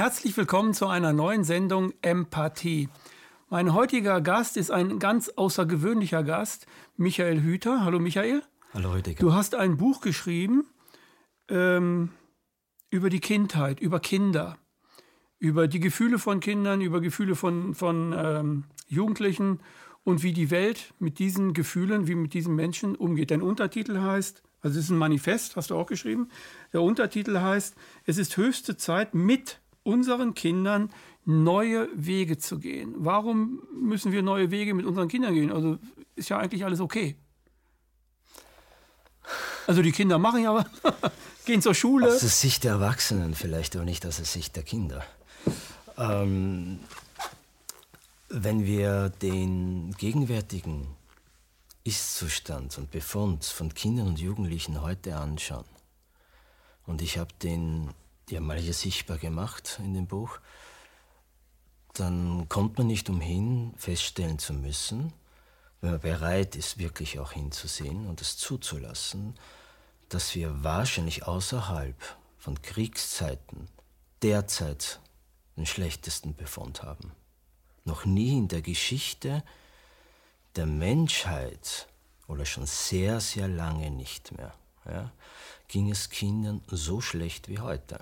Herzlich willkommen zu einer neuen Sendung Empathie. Mein heutiger Gast ist ein ganz außergewöhnlicher Gast, Michael Hüter. Hallo Michael. Hallo Rüdiger. Du hast ein Buch geschrieben ähm, über die Kindheit, über Kinder, über die Gefühle von Kindern, über Gefühle von, von ähm, Jugendlichen und wie die Welt mit diesen Gefühlen, wie mit diesen Menschen umgeht. Dein Untertitel heißt, also es ist ein Manifest, hast du auch geschrieben. Der Untertitel heißt, es ist höchste Zeit, mit unseren Kindern neue Wege zu gehen. Warum müssen wir neue Wege mit unseren Kindern gehen? Also ist ja eigentlich alles okay. Also die Kinder machen ja, gehen zur Schule. Aus der Sicht der Erwachsenen vielleicht, aber nicht aus der Sicht der Kinder. Ähm, wenn wir den gegenwärtigen Ist-Zustand und Befund von Kindern und Jugendlichen heute anschauen, und ich habe den ja mal hier sichtbar gemacht in dem Buch, dann kommt man nicht umhin, feststellen zu müssen, wenn man bereit ist, wirklich auch hinzusehen und es zuzulassen, dass wir wahrscheinlich außerhalb von Kriegszeiten derzeit den schlechtesten Befund haben. Noch nie in der Geschichte der Menschheit oder schon sehr, sehr lange nicht mehr ja, ging es Kindern so schlecht wie heute.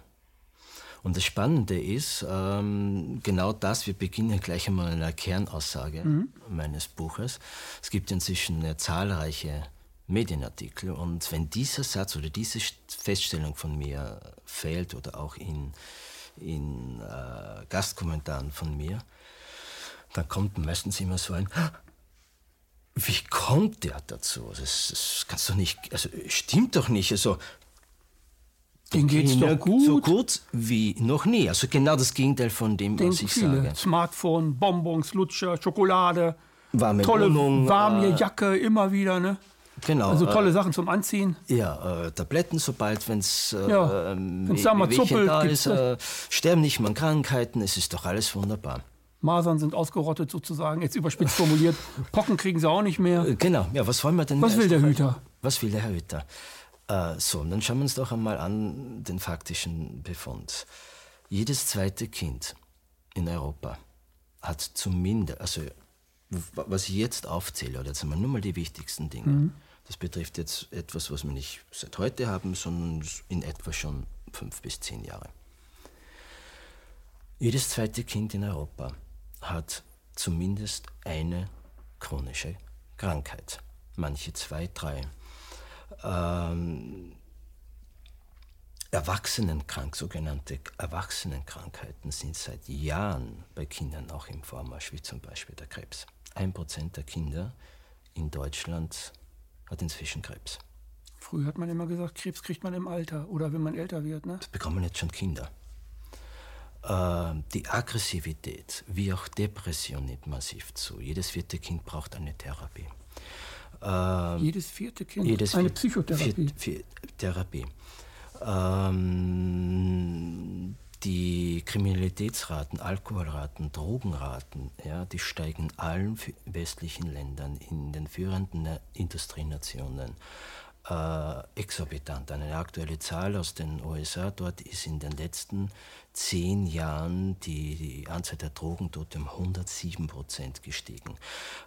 Und das Spannende ist, ähm, genau das, wir beginnen gleich einmal in einer Kernaussage mhm. meines Buches. Es gibt inzwischen ja, zahlreiche Medienartikel und wenn dieser Satz oder diese Feststellung von mir fehlt oder auch in, in äh, Gastkommentaren von mir, dann kommt meistens immer so ein, wie kommt der dazu? Das, das kannst du nicht, also stimmt doch nicht. Also, den geht's doch gut. So gut wie noch nie. Also genau das Gegenteil von dem, Den was ich viele. sage. Smartphone, Bonbons, Lutscher, Schokolade, Warme tolle Wohnung, warme äh, Jacke, immer wieder, ne? Genau. Also tolle äh, Sachen zum Anziehen. Ja, äh, Tabletten, sobald wenn's äh, Ja, ähm, wenn's da mal zuppelt, da ist, äh, sterben nicht mehr an Krankheiten, es ist doch alles wunderbar. Masern sind ausgerottet sozusagen, jetzt überspitzt formuliert. Pocken kriegen sie auch nicht mehr. Äh, Genau, ja, was wollen wir denn? Was will der Hüter? Was will der Herr Hüter? Äh, so, und dann schauen wir uns doch einmal an den faktischen Befund. Jedes zweite Kind in Europa hat zumindest, also was ich jetzt aufzähle, oder jetzt einmal nur mal die wichtigsten Dinge, Mhm. das betrifft jetzt etwas, was wir nicht seit heute haben, sondern in etwa schon fünf bis zehn Jahre. Jedes zweite Kind in Europa hat zumindest eine chronische Krankheit. Manche zwei, drei. Ähm, Erwachsenenkrank, sogenannte Erwachsenenkrankheiten sind seit Jahren bei Kindern auch im Vormarsch, wie zum Beispiel der Krebs. Ein Prozent der Kinder in Deutschland hat inzwischen Krebs. Früher hat man immer gesagt, Krebs kriegt man im Alter oder wenn man älter wird, ne? Das bekommen jetzt schon Kinder. Ähm, die Aggressivität wie auch Depression nimmt massiv zu. Jedes vierte Kind braucht eine Therapie. Ähm, Jedes vierte Kind jedes eine vier- Psychotherapie. Vier, Therapie. Ähm, die Kriminalitätsraten, Alkoholraten, Drogenraten, ja, die steigen in allen westlichen Ländern, in den führenden Industrienationen äh, exorbitant. Eine aktuelle Zahl aus den USA, dort ist in den letzten zehn Jahren die, die Anzahl der Drogentote um 107 Prozent gestiegen.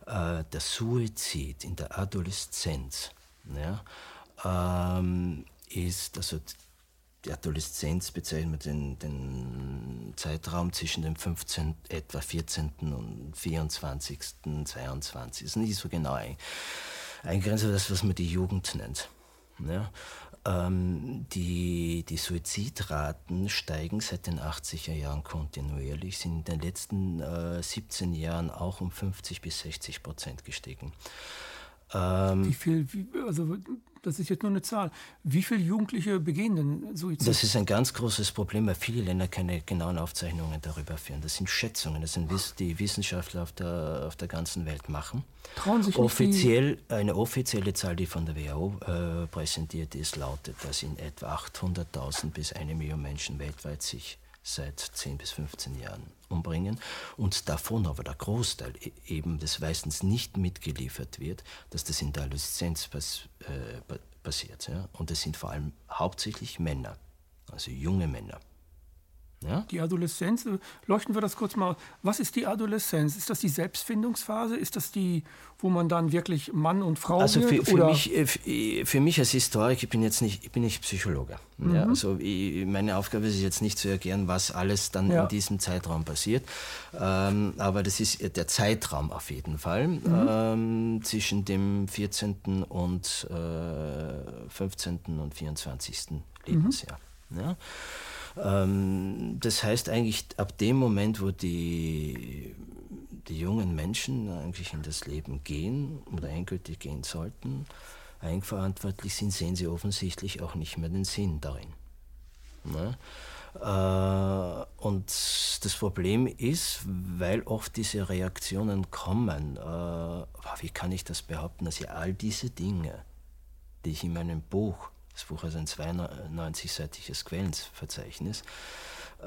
Äh, der Suizid in der Adoleszenz ja, ähm, ist, also die Adoleszenz bezeichnet den, den Zeitraum zwischen dem 15., etwa 14. und 24., 22. ist nicht so genau ein, eingrenzt, das, was man die Jugend nennt. Ja? Ähm, die, die Suizidraten steigen seit den 80er Jahren kontinuierlich, sind in den letzten äh, 17 Jahren auch um 50 bis 60 Prozent gestiegen. Ähm, Wie viel, wie, also das ist jetzt nur eine Zahl. Wie viele Jugendliche begehen denn Suizid? Das ist ein ganz großes Problem, weil viele Länder keine genauen Aufzeichnungen darüber führen. Das sind Schätzungen, das sind Wiss- die Wissenschaftler auf der, auf der ganzen Welt machen. Trauen sich nicht die- Offiziell, eine offizielle Zahl, die von der WHO äh, präsentiert ist, lautet, dass in etwa 800.000 bis eine Million Menschen weltweit sich seit 10 bis 15 Jahren umbringen und davon aber der Großteil e- eben des meistens nicht mitgeliefert wird, dass das in der Adoleszenz pass, äh, pa- passiert. Ja? Und es sind vor allem hauptsächlich Männer, also junge Männer. Ja? Die Adoleszenz, äh, leuchten wir das kurz mal. Was ist die Adoleszenz? Ist das die Selbstfindungsphase? Ist das die, wo man dann wirklich Mann und Frau also wird? Für, für, mich, äh, für mich als Historiker, ich bin jetzt nicht, ich bin nicht Psychologe. Mhm. Ja, also ich, meine Aufgabe ist jetzt nicht zu erklären, was alles dann ja. in diesem Zeitraum passiert. Ähm, aber das ist der Zeitraum auf jeden Fall mhm. ähm, zwischen dem 14. und äh, 15. und 24. Lebensjahr. Mhm. Ja. Ähm, das heißt eigentlich, ab dem Moment, wo die, die jungen Menschen eigentlich in das Leben gehen oder endgültig gehen sollten, eigenverantwortlich sind, sehen sie offensichtlich auch nicht mehr den Sinn darin. Ne? Äh, und das Problem ist, weil oft diese Reaktionen kommen, äh, wie kann ich das behaupten, dass ich all diese Dinge, die ich in meinem Buch das Buch hat ein 92-seitiges Quellenverzeichnis, äh,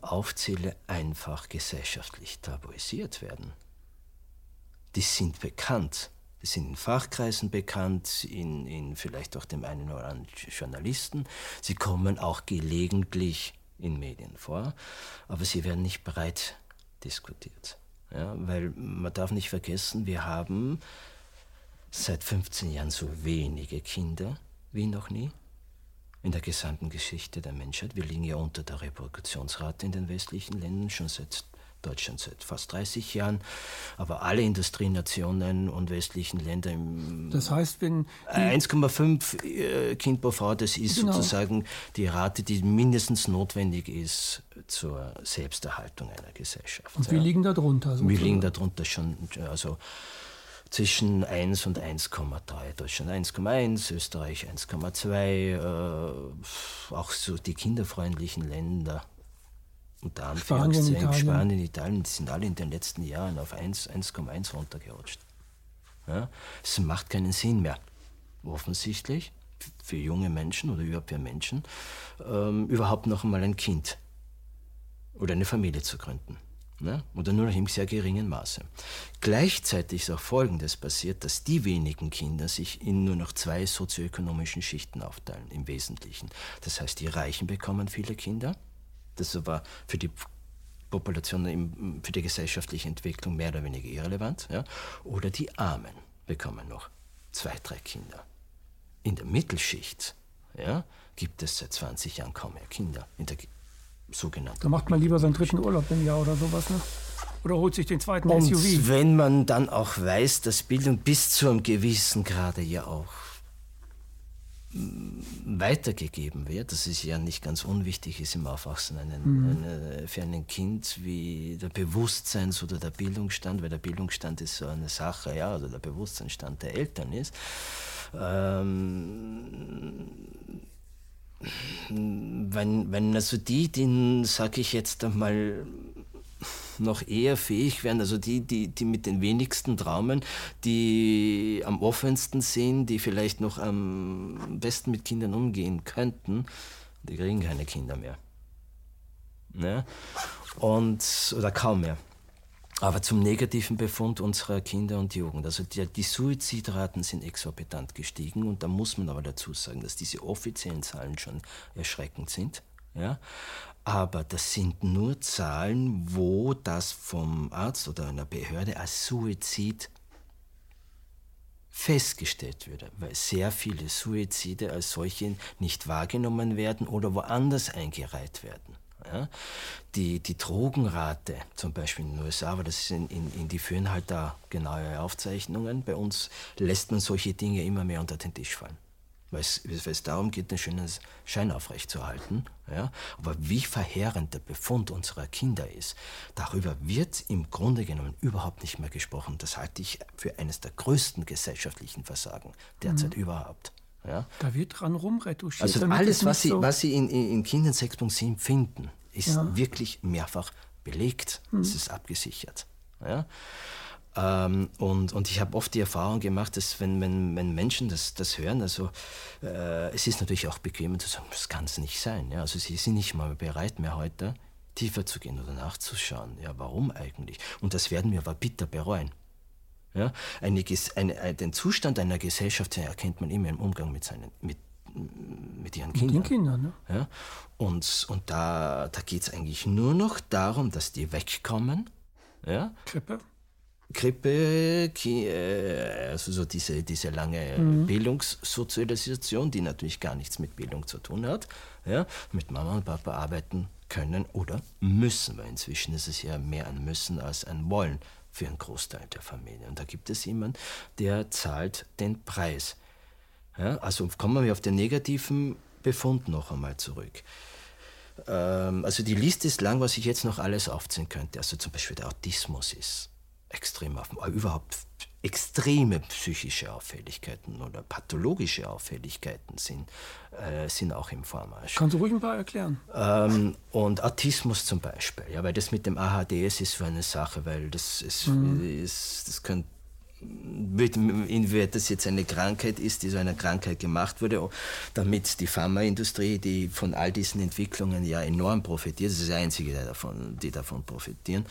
aufzähle, einfach gesellschaftlich tabuisiert werden. Die sind bekannt. Die sind in Fachkreisen bekannt, in, in vielleicht auch dem einen oder anderen Journalisten. Sie kommen auch gelegentlich in Medien vor, aber sie werden nicht breit diskutiert. Ja, weil man darf nicht vergessen, wir haben seit 15 Jahren so wenige Kinder wie noch nie in der gesamten Geschichte der Menschheit. Wir liegen ja unter der Reproduktionsrate in den westlichen Ländern schon seit Deutschland seit fast 30 Jahren, aber alle Industrienationen und westlichen Länder im Das heißt, wenn 1,5 äh, Kind pro Frau, das ist genau. sozusagen die Rate, die mindestens notwendig ist zur Selbsterhaltung einer Gesellschaft. Und wir ja. liegen da drunter. Wir liegen da drunter schon, also zwischen 1 und 1,3. Deutschland 1,1, Österreich 1,2, äh, auch so die kinderfreundlichen Länder. Unter Anführungszeichen Spanien, Italien. Spanien, Italien, die sind alle in den letzten Jahren auf 1,1 runtergerutscht. Ja? Es macht keinen Sinn mehr, offensichtlich, für junge Menschen oder überhaupt für Menschen, ähm, überhaupt noch einmal ein Kind oder eine Familie zu gründen. Ne? Oder nur noch im sehr geringen Maße. Gleichzeitig ist auch Folgendes passiert, dass die wenigen Kinder sich in nur noch zwei sozioökonomischen Schichten aufteilen, im Wesentlichen. Das heißt, die Reichen bekommen viele Kinder. Das war für die Population, für die gesellschaftliche Entwicklung mehr oder weniger irrelevant. Ja? Oder die Armen bekommen noch zwei, drei Kinder. In der Mittelschicht ja, gibt es seit 20 Jahren kaum mehr Kinder. In der sogenannten. Da macht man lieber seinen dritten Urlaub im Jahr oder sowas, ne? Oder holt sich den zweiten Und SUV. wenn man dann auch weiß, dass Bildung bis zu einem gewissen Grade ja auch mm, weitergegeben wird, dass es ja nicht ganz unwichtig ist im Aufwachsen einen, mhm. eine, für ein Kind wie der Bewusstseins- oder der Bildungsstand, weil der Bildungsstand ist so eine Sache, ja, oder der Bewusstseinsstand der Eltern ist. Ähm, wenn, wenn also die, die, sage ich jetzt einmal, noch eher fähig wären, also die, die, die mit den wenigsten Traumen, die am offensten sind, die vielleicht noch am besten mit Kindern umgehen könnten, die kriegen keine Kinder mehr. Ne? Und, oder kaum mehr. Aber zum negativen Befund unserer Kinder und Jugend. Also die, die, Suizidraten sind exorbitant gestiegen und da muss man aber dazu sagen, dass diese offiziellen Zahlen schon erschreckend sind. Ja? Aber das sind nur Zahlen, wo das vom Arzt oder einer Behörde als Suizid festgestellt würde, weil sehr viele Suizide als solche nicht wahrgenommen werden oder woanders eingereiht werden. Ja? Die, die Drogenrate, zum Beispiel in den USA, aber das in, in, in, die führen halt da genaue Aufzeichnungen. Bei uns lässt man solche Dinge immer mehr unter den Tisch fallen. Weil es, weil es darum geht, einen schönen Schein aufrechtzuerhalten. Ja? Aber wie verheerend der Befund unserer Kinder ist, darüber wird im Grunde genommen überhaupt nicht mehr gesprochen. Das halte ich für eines der größten gesellschaftlichen Versagen derzeit mhm. überhaupt. Ja? Da wird dran rumretuschiert. Also alles, was Sie, so was Sie in, in, in Kindern 6.7 finden, ist ja. wirklich mehrfach belegt. Mhm. Es ist abgesichert. Ja? Ähm, und, und ich habe oft die Erfahrung gemacht, dass wenn, wenn, wenn Menschen das, das hören, also äh, es ist natürlich auch bequem zu sagen, das kann es nicht sein. Ja? Also sie sind nicht mal bereit mehr heute, tiefer zu gehen oder nachzuschauen. Ja, warum eigentlich? Und das werden wir aber bitter bereuen. Ja? Eine, eine, den Zustand einer Gesellschaft erkennt man immer im Umgang mit, seinen, mit mit ihren Kindern. Mit den Kindern, ne? Ja? Und, und da, da geht es eigentlich nur noch darum, dass die wegkommen. Ja? Krippe. Krippe, äh, also so diese, diese lange mhm. Bildungssozialisation, die natürlich gar nichts mit Bildung zu tun hat, ja, mit Mama und Papa arbeiten können oder müssen, weil inzwischen ist es ja mehr ein Müssen als ein Wollen für einen Großteil der Familie. Und da gibt es jemanden, der zahlt den Preis. Ja, also kommen wir auf den negativen Befund noch einmal zurück. Ähm, also die Liste ist lang, was ich jetzt noch alles aufzählen könnte. Also zum Beispiel der Autismus ist extrem auf, überhaupt extreme psychische Auffälligkeiten oder pathologische Auffälligkeiten sind, äh, sind auch im Vormarsch. Kannst du ruhig ein paar erklären? Ähm, und Autismus zum Beispiel, ja, weil das mit dem AHDS ist so eine Sache, weil das ist, mhm. ist das könnte inwieweit das jetzt eine Krankheit ist, die so einer Krankheit gemacht wurde, damit die Pharmaindustrie, die von all diesen Entwicklungen ja enorm profitiert, das ist die einzige, die davon, die davon profitieren.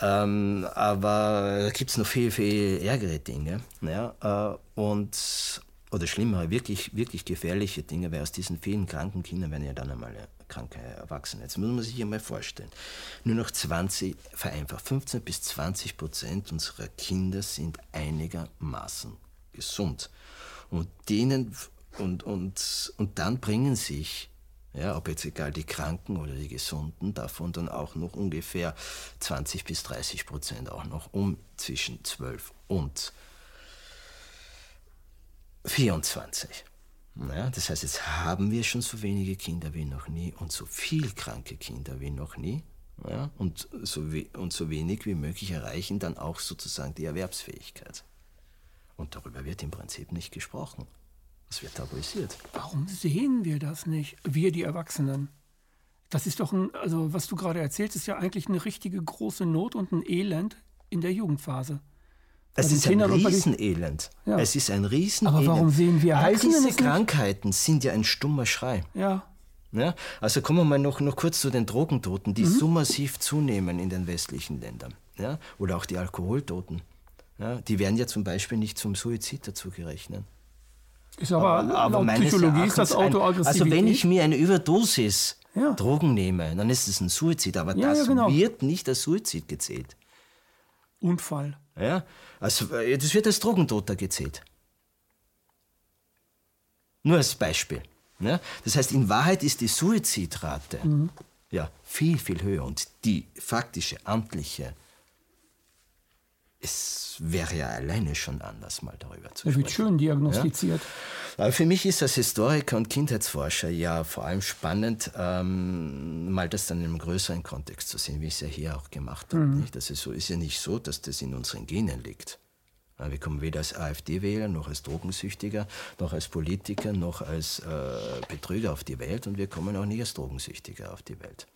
Ähm, aber da gibt es noch viel, viel ärgere Dinge. Ja? Äh, und, oder schlimmere, wirklich, wirklich gefährliche Dinge, weil aus diesen vielen kranken Kindern werden ja dann einmal kranke Erwachsene. Jetzt muss man sich einmal vorstellen, nur noch 20, vereinfacht, 15 bis 20 Prozent unserer Kinder sind einigermaßen gesund. Und denen, und, und, und dann bringen sich ja, ob jetzt egal die Kranken oder die Gesunden, davon dann auch noch ungefähr 20 bis 30 Prozent auch noch um zwischen 12 und 24. Ja, das heißt, jetzt haben wir schon so wenige Kinder wie noch nie und so viel kranke Kinder wie noch nie. Ja, und, so we und so wenig wie möglich erreichen dann auch sozusagen die Erwerbsfähigkeit. Und darüber wird im Prinzip nicht gesprochen. Es wird tabuisiert. Warum sehen wir das nicht, wir die Erwachsenen? Das ist doch ein, also was du gerade erzählst, ist ja eigentlich eine richtige große Not und ein Elend in der Jugendphase. Es ist ein Riesenelend. Ja. Es ist ein Riesenelend. Aber warum sehen wir All diese Krankheiten sind ja ein stummer Schrei. Ja. ja. Also kommen wir mal noch, noch kurz zu den Drogentoten, die mhm. so massiv zunehmen in den westlichen Ländern. Ja? Oder auch die Alkoholtoten. Ja? Die werden ja zum Beispiel nicht zum Suizid dazu gerechnet. Ist aber, aber, aber Psychologie ist das Autoaggressivität. Also wenn ich mir eine Überdosis ja. Drogen nehme, dann ist es ein Suizid. Aber ja, das ja, genau. wird nicht als Suizid gezählt. Unfall. Ja, also äh, das wird als Drogentoter gezählt. Nur als Beispiel. Ja? Das heißt, in Wahrheit ist die Suizidrate mhm. ja, viel, viel höher und die faktische, amtliche es wäre ja alleine schon anders, mal darüber zu sprechen. Es wird schön diagnostiziert. Ja? Aber für mich ist als Historiker und Kindheitsforscher ja vor allem spannend, ähm, mal das dann in einem größeren Kontext zu sehen, wie ich es ja hier auch gemacht habe. Mhm. Das ist, so, ist ja nicht so, dass das in unseren Genen liegt. Wir kommen weder als AfD-Wähler, noch als Drogensüchtiger, noch als Politiker, noch als äh, Betrüger auf die Welt und wir kommen auch nicht als Drogensüchtiger auf die Welt.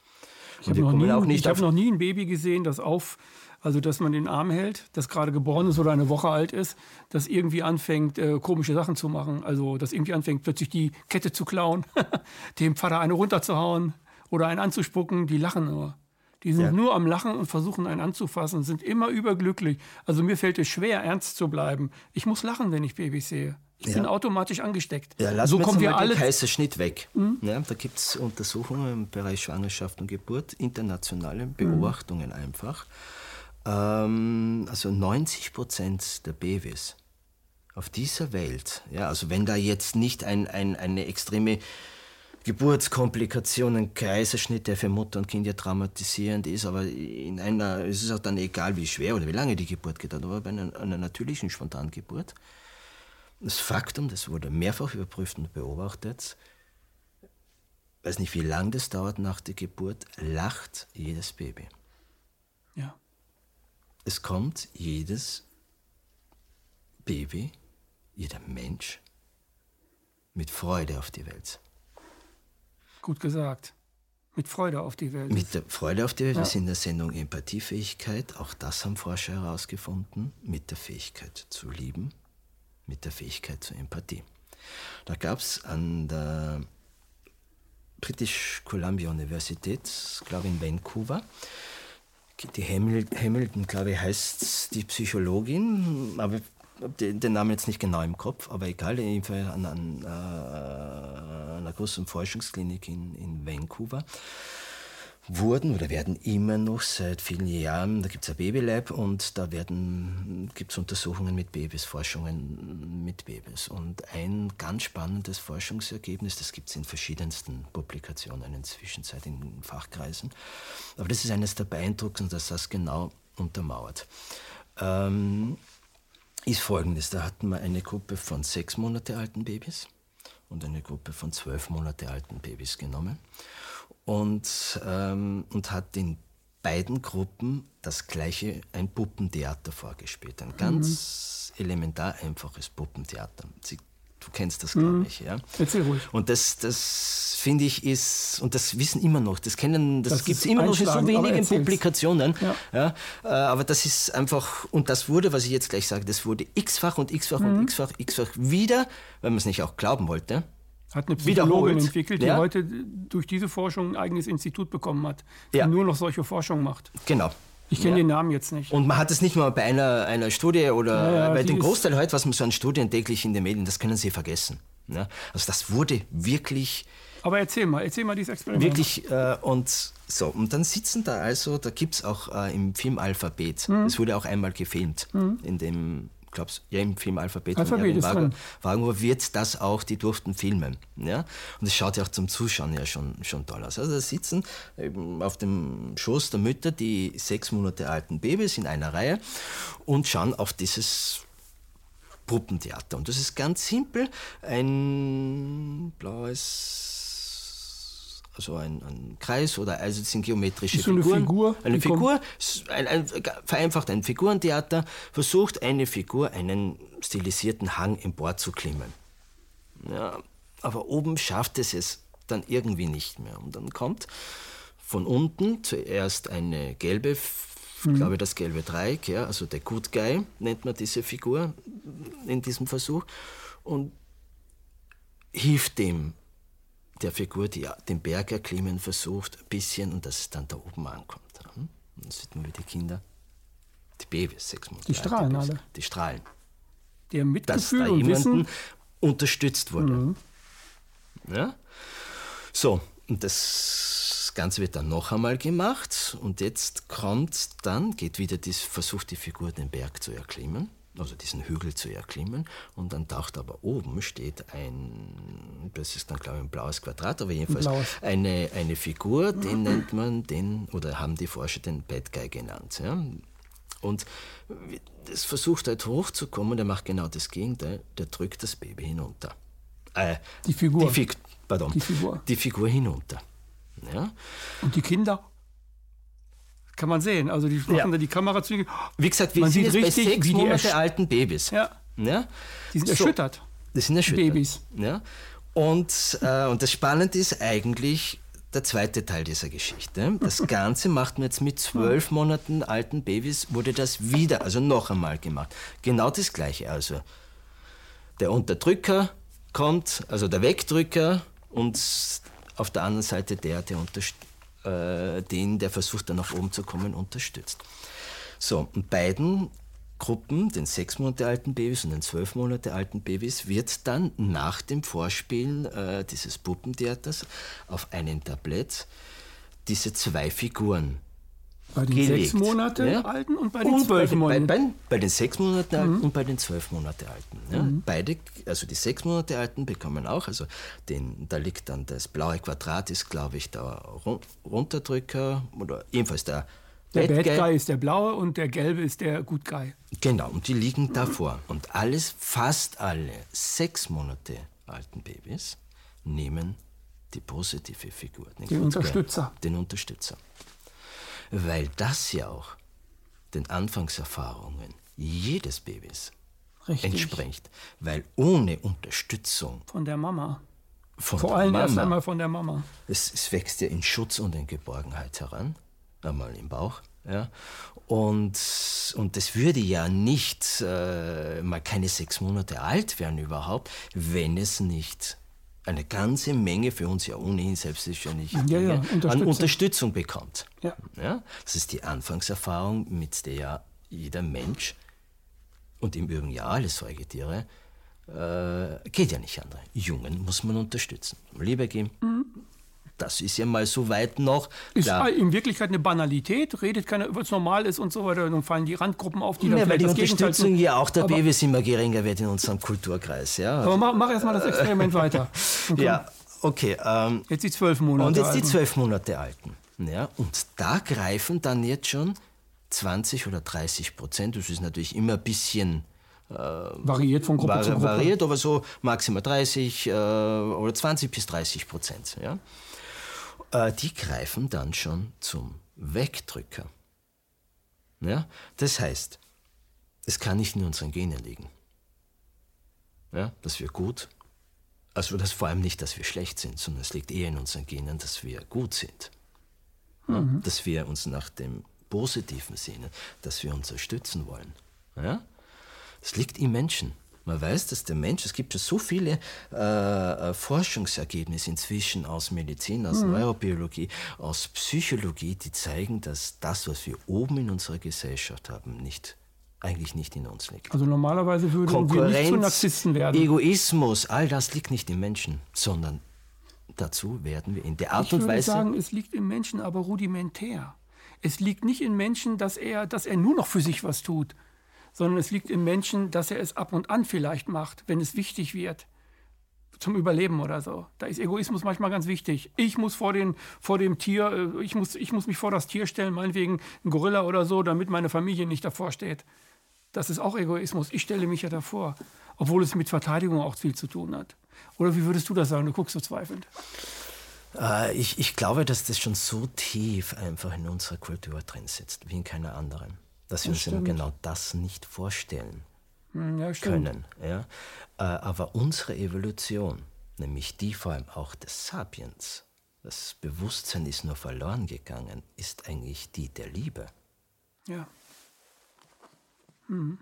Ich habe noch, nie, hab noch nie ein Baby gesehen, das auf also, dass man den Arm hält, das gerade geboren ist oder eine Woche alt ist, das irgendwie anfängt, äh, komische Sachen zu machen. Also, das irgendwie anfängt, plötzlich die Kette zu klauen, dem Vater eine runterzuhauen oder einen anzuspucken. Die lachen nur. Die sind ja. nur am Lachen und versuchen einen anzufassen, sind immer überglücklich. Also mir fällt es schwer, ernst zu bleiben. Ich muss lachen, wenn ich Babys sehe. Ich ja. bin automatisch angesteckt. Ja, lass so kommen wir alle. Kaiserschnitt weg. Mhm. Ja, da gibt es Untersuchungen im Bereich Schwangerschaft und Geburt, internationale Beobachtungen mhm. einfach ähm, also 90 Prozent der Babys auf dieser Welt, ja, also wenn da jetzt nicht ein, ein, eine extreme Geburtskomplikation, ein Kaiserschnitt, der für Mutter und Kind ja traumatisierend ist, aber in einer, es ist auch dann egal, wie schwer oder wie lange die Geburt geht, aber bei einer, einer natürlichen Spontangeburt, das Faktum, das wurde mehrfach überprüft und beobachtet, weiß nicht, wie lange das dauert nach der Geburt, lacht jedes Baby. Es kommt jedes Baby, jeder Mensch mit Freude auf die Welt. Gut gesagt. Mit Freude auf die Welt. Mit der Freude auf die Welt. Ja. Wir sind in der Sendung Empathiefähigkeit. Auch das haben Forscher herausgefunden. Mit der Fähigkeit zu lieben, mit der Fähigkeit zur Empathie. Da gab es an der British Columbia Universität, glaube ich in Vancouver, die Hamilton, glaube ich, heißt die Psychologin, aber den, den Namen jetzt nicht genau im Kopf, aber egal, jedenfalls an, an äh, einer großen Forschungsklinik in, in Vancouver wurden oder werden immer noch seit vielen Jahren, da gibt es ein Babylab und da gibt es Untersuchungen mit Babys, Forschungen mit Babys. Und ein ganz spannendes Forschungsergebnis, das gibt es in verschiedensten Publikationen inzwischen, seit in Fachkreisen, aber das ist eines der beeindruckendsten, dass das genau untermauert, ähm, ist folgendes. Da hatten wir eine Gruppe von sechs Monate alten Babys und eine Gruppe von zwölf Monate alten Babys genommen und, ähm, und hat in beiden Gruppen das gleiche, ein Puppentheater vorgespielt. Ein ganz mhm. elementar einfaches Puppentheater. Sie, du kennst das, glaube mhm. ich. Ja? Erzähl ruhig. Und das, das finde ich ist, und das wissen immer noch, das kennen, das, das gibt es immer noch in so wenigen Publikationen. Ja. ja. Äh, aber das ist einfach, und das wurde, was ich jetzt gleich sage, das wurde x-fach und x-fach mhm. und x-fach, x-fach wieder, weil man es nicht auch glauben wollte, hat eine Psychologin entwickelt, die ja. heute durch diese Forschung ein eigenes Institut bekommen hat, die ja. nur noch solche Forschung macht. Genau. Ich kenne ja. den Namen jetzt nicht. Und man hat es nicht nur bei einer, einer Studie oder ja, bei dem Großteil heute, was man so an Studien täglich in den Medien, das können Sie vergessen. Ja? Also das wurde wirklich. Aber erzähl mal, erzähl mal dieses Experiment. Wirklich, äh, und so, und dann sitzen da also, da gibt es auch äh, im Filmalphabet, mhm. es wurde auch einmal gefilmt, mhm. in dem glaube ja im Film Alphabet, Alphabet von Wagen, wird das auch, die durften filmen. Ja? Und es schaut ja auch zum Zuschauen ja schon, schon toll aus. Also da sitzen auf dem Schoß der Mütter die sechs Monate alten Babys in einer Reihe und schauen auf dieses Puppentheater. Und das ist ganz simpel, ein blaues also ein, ein, Kreis oder also sind geometrische so Figuren. Eine Figur, eine Figur ein, ein, vereinfacht ein Figurentheater, versucht eine Figur einen stilisierten Hang emporzuklimmen. Ja, aber oben schafft es es dann irgendwie nicht mehr. Und dann kommt von unten zuerst eine gelbe, ich mhm. glaube das gelbe Dreieck, ja, also der Good Guy nennt man diese Figur in diesem Versuch, und hilft dem der Figur, die den Berg erklimmen versucht, ein bisschen und dass es dann da oben ankommt. Und dann sieht man, wie die Kinder, die Babys, sechs Monate Die strahlen Babys, alle. Die strahlen. Die haben Mitgefühl dass da und Wissen. unterstützt wurde. Mhm. Ja? So, und das Ganze wird dann noch einmal gemacht und jetzt kommt dann, geht wieder, dies, versucht die Figur den Berg zu erklimmen also diesen Hügel zu erklimmen. Und dann taucht aber oben steht ein, das ist dann glaube ich ein blaues Quadrat, aber jedenfalls eine, eine Figur, den nennt man den, oder haben die Forscher den Bad Guy genannt. Ja? Und es versucht halt hochzukommen, der macht genau das Gegenteil, der drückt das Baby hinunter. Äh, die Figur. Die, Fi pardon, die Figur. Die Figur hinunter. Ja? Und die Kinder kann man sehen. Also die machen ja. da die Kamerazüge. Wie gesagt, wir man sieht richtig, bei sechs wie Monate alten Babys. Ja. ja. Die sind so. erschüttert. Die sind erschüttert. Babys. Ja. Und, äh, und das Spannende ist eigentlich der zweite Teil dieser Geschichte. Das Ganze macht man jetzt mit zwölf Monaten alten Babys, wurde das wieder, also noch einmal gemacht. Genau das Gleiche. Also der Unterdrücker kommt, also der Wegdrücker und auf der anderen Seite der, der äh, den, der versucht, dann nach oben zu kommen, unterstützt. So, und beiden Gruppen, den sechs Monate alten Babys und den zwölf Monate alten Babys, wird dann nach dem Vorspielen äh, dieses Puppentheaters auf einem Tablett diese zwei Figuren bei den gelegt. sechs Monate ja? alten und bei den und zwölf Monaten bei, bei, bei, den sechs Monate alten mhm. und bei den zwölf Monate alten. Ja? Mhm. Beide, also die sechs Monate alten bekommen auch, also den, da liegt dann das blaue Quadrat, ist glaube ich der Runterdrücker oder jedenfalls der der Bad, Bad Guy ist der blaue und der gelbe ist der Good Guy. Genau, und die liegen davor. Und alles, fast alle sechs Monate alten Babys nehmen die positive Figur. Den, den Unterstützer. Guy, den Unterstützer weil das ja auch den Anfangserfahrungen jedes Babys Richtig. entspricht. Weil ohne Unterstützung von der Mama, von vor allem erst einmal von der Mama, es, es, wächst ja in Schutz und in Geborgenheit heran, einmal im Bauch. Ja, und, und das würde ja nicht äh, mal keine sechs Monate alt werden überhaupt, wenn es nicht eine ganze Menge für uns ja ohnehin selbstverständlich ja, ja, an Unterstützung bekommt. Ja. Ja? Das ist die Anfangserfahrung, mit der jeder Mensch und im Übrigen ja alle Säugetiere, äh, geht ja nicht andere. Jungen muss man unterstützen. Liebe geben. Mhm. Das ist ja mal so weit noch. Ist ja. in Wirklichkeit eine Banalität, redet keiner, was normal ist und so weiter. Dann fallen die Randgruppen auf, die dann ja, weil die Unterstützung ja auch der aber, Babys immer geringer wird in unserem Kulturkreis. Ja. Aber mach, mach erst mal das Experiment weiter. Ja, okay. Ähm, jetzt die zwölf Monate. Und jetzt die zwölf Monate Alten. Ja, und da greifen dann jetzt schon 20 oder 30 Prozent, das ist natürlich immer ein bisschen äh, variiert von Gruppe var zu Gruppe. Variiert, aber so maximal 30 äh, oder 20 bis 30 Prozent. Ja? Äh, die greifen dann schon zum Wegdrücker. Ja? Das heißt, es kann nicht in unseren Genen liegen, ja? dass wir gut, also das vor allem nicht, dass wir schlecht sind, sondern es liegt eher in unseren Genen, dass wir gut sind. Ja? Mhm. Dass wir uns nach dem Positiven sehnen, dass wir unterstützen wollen. Ja? Das liegt im Menschen. Man weiß, dass der Mensch, es gibt schon so viele äh, äh, Forschungsergebnisse inzwischen aus Medizin, aus mhm. Neurobiologie, aus Psychologie, die zeigen, dass das, was wir oben in unserer Gesellschaft haben, nicht eigentlich nicht in uns liegt. Also normalerweise würden wir nicht zu Narzissten werden. Egoismus, all das liegt nicht im Menschen, sondern dazu werden wir in der Art ich und Weise. Ich würde sagen, es liegt im Menschen aber rudimentär. Es liegt nicht im Menschen, dass er, dass er nur noch für sich was tut, sondern es liegt im Menschen, dass er es ab und an vielleicht macht, wenn es wichtig wird. Zum Überleben oder so. Da ist Egoismus manchmal ganz wichtig. Ich muss vor, den, vor dem Tier, äh, ich muss, ich muss mich vor das Tier stellen, meinetwegen ein Gorilla oder so, damit meine Familie nicht davor steht. Das ist auch Egoismus. Ich stelle mich ja davor. Obwohl es mit Verteidigung auch viel zu tun hat. Oder wie würdest du das sagen? Du guckst so zweifelnd. Äh, ich, ich glaube, dass das schon so tief einfach in unserer Kultur drin sitzt, wie in keiner anderen dass wir das uns genau das nicht vorstellen hm, ja, können. Ja? Äh, aber unsere Evolution, nämlich die vor allem auch des Sapiens, das Bewusstsein ist nur verloren gegangen, ist eigentlich die der Liebe. Ja. Mhm.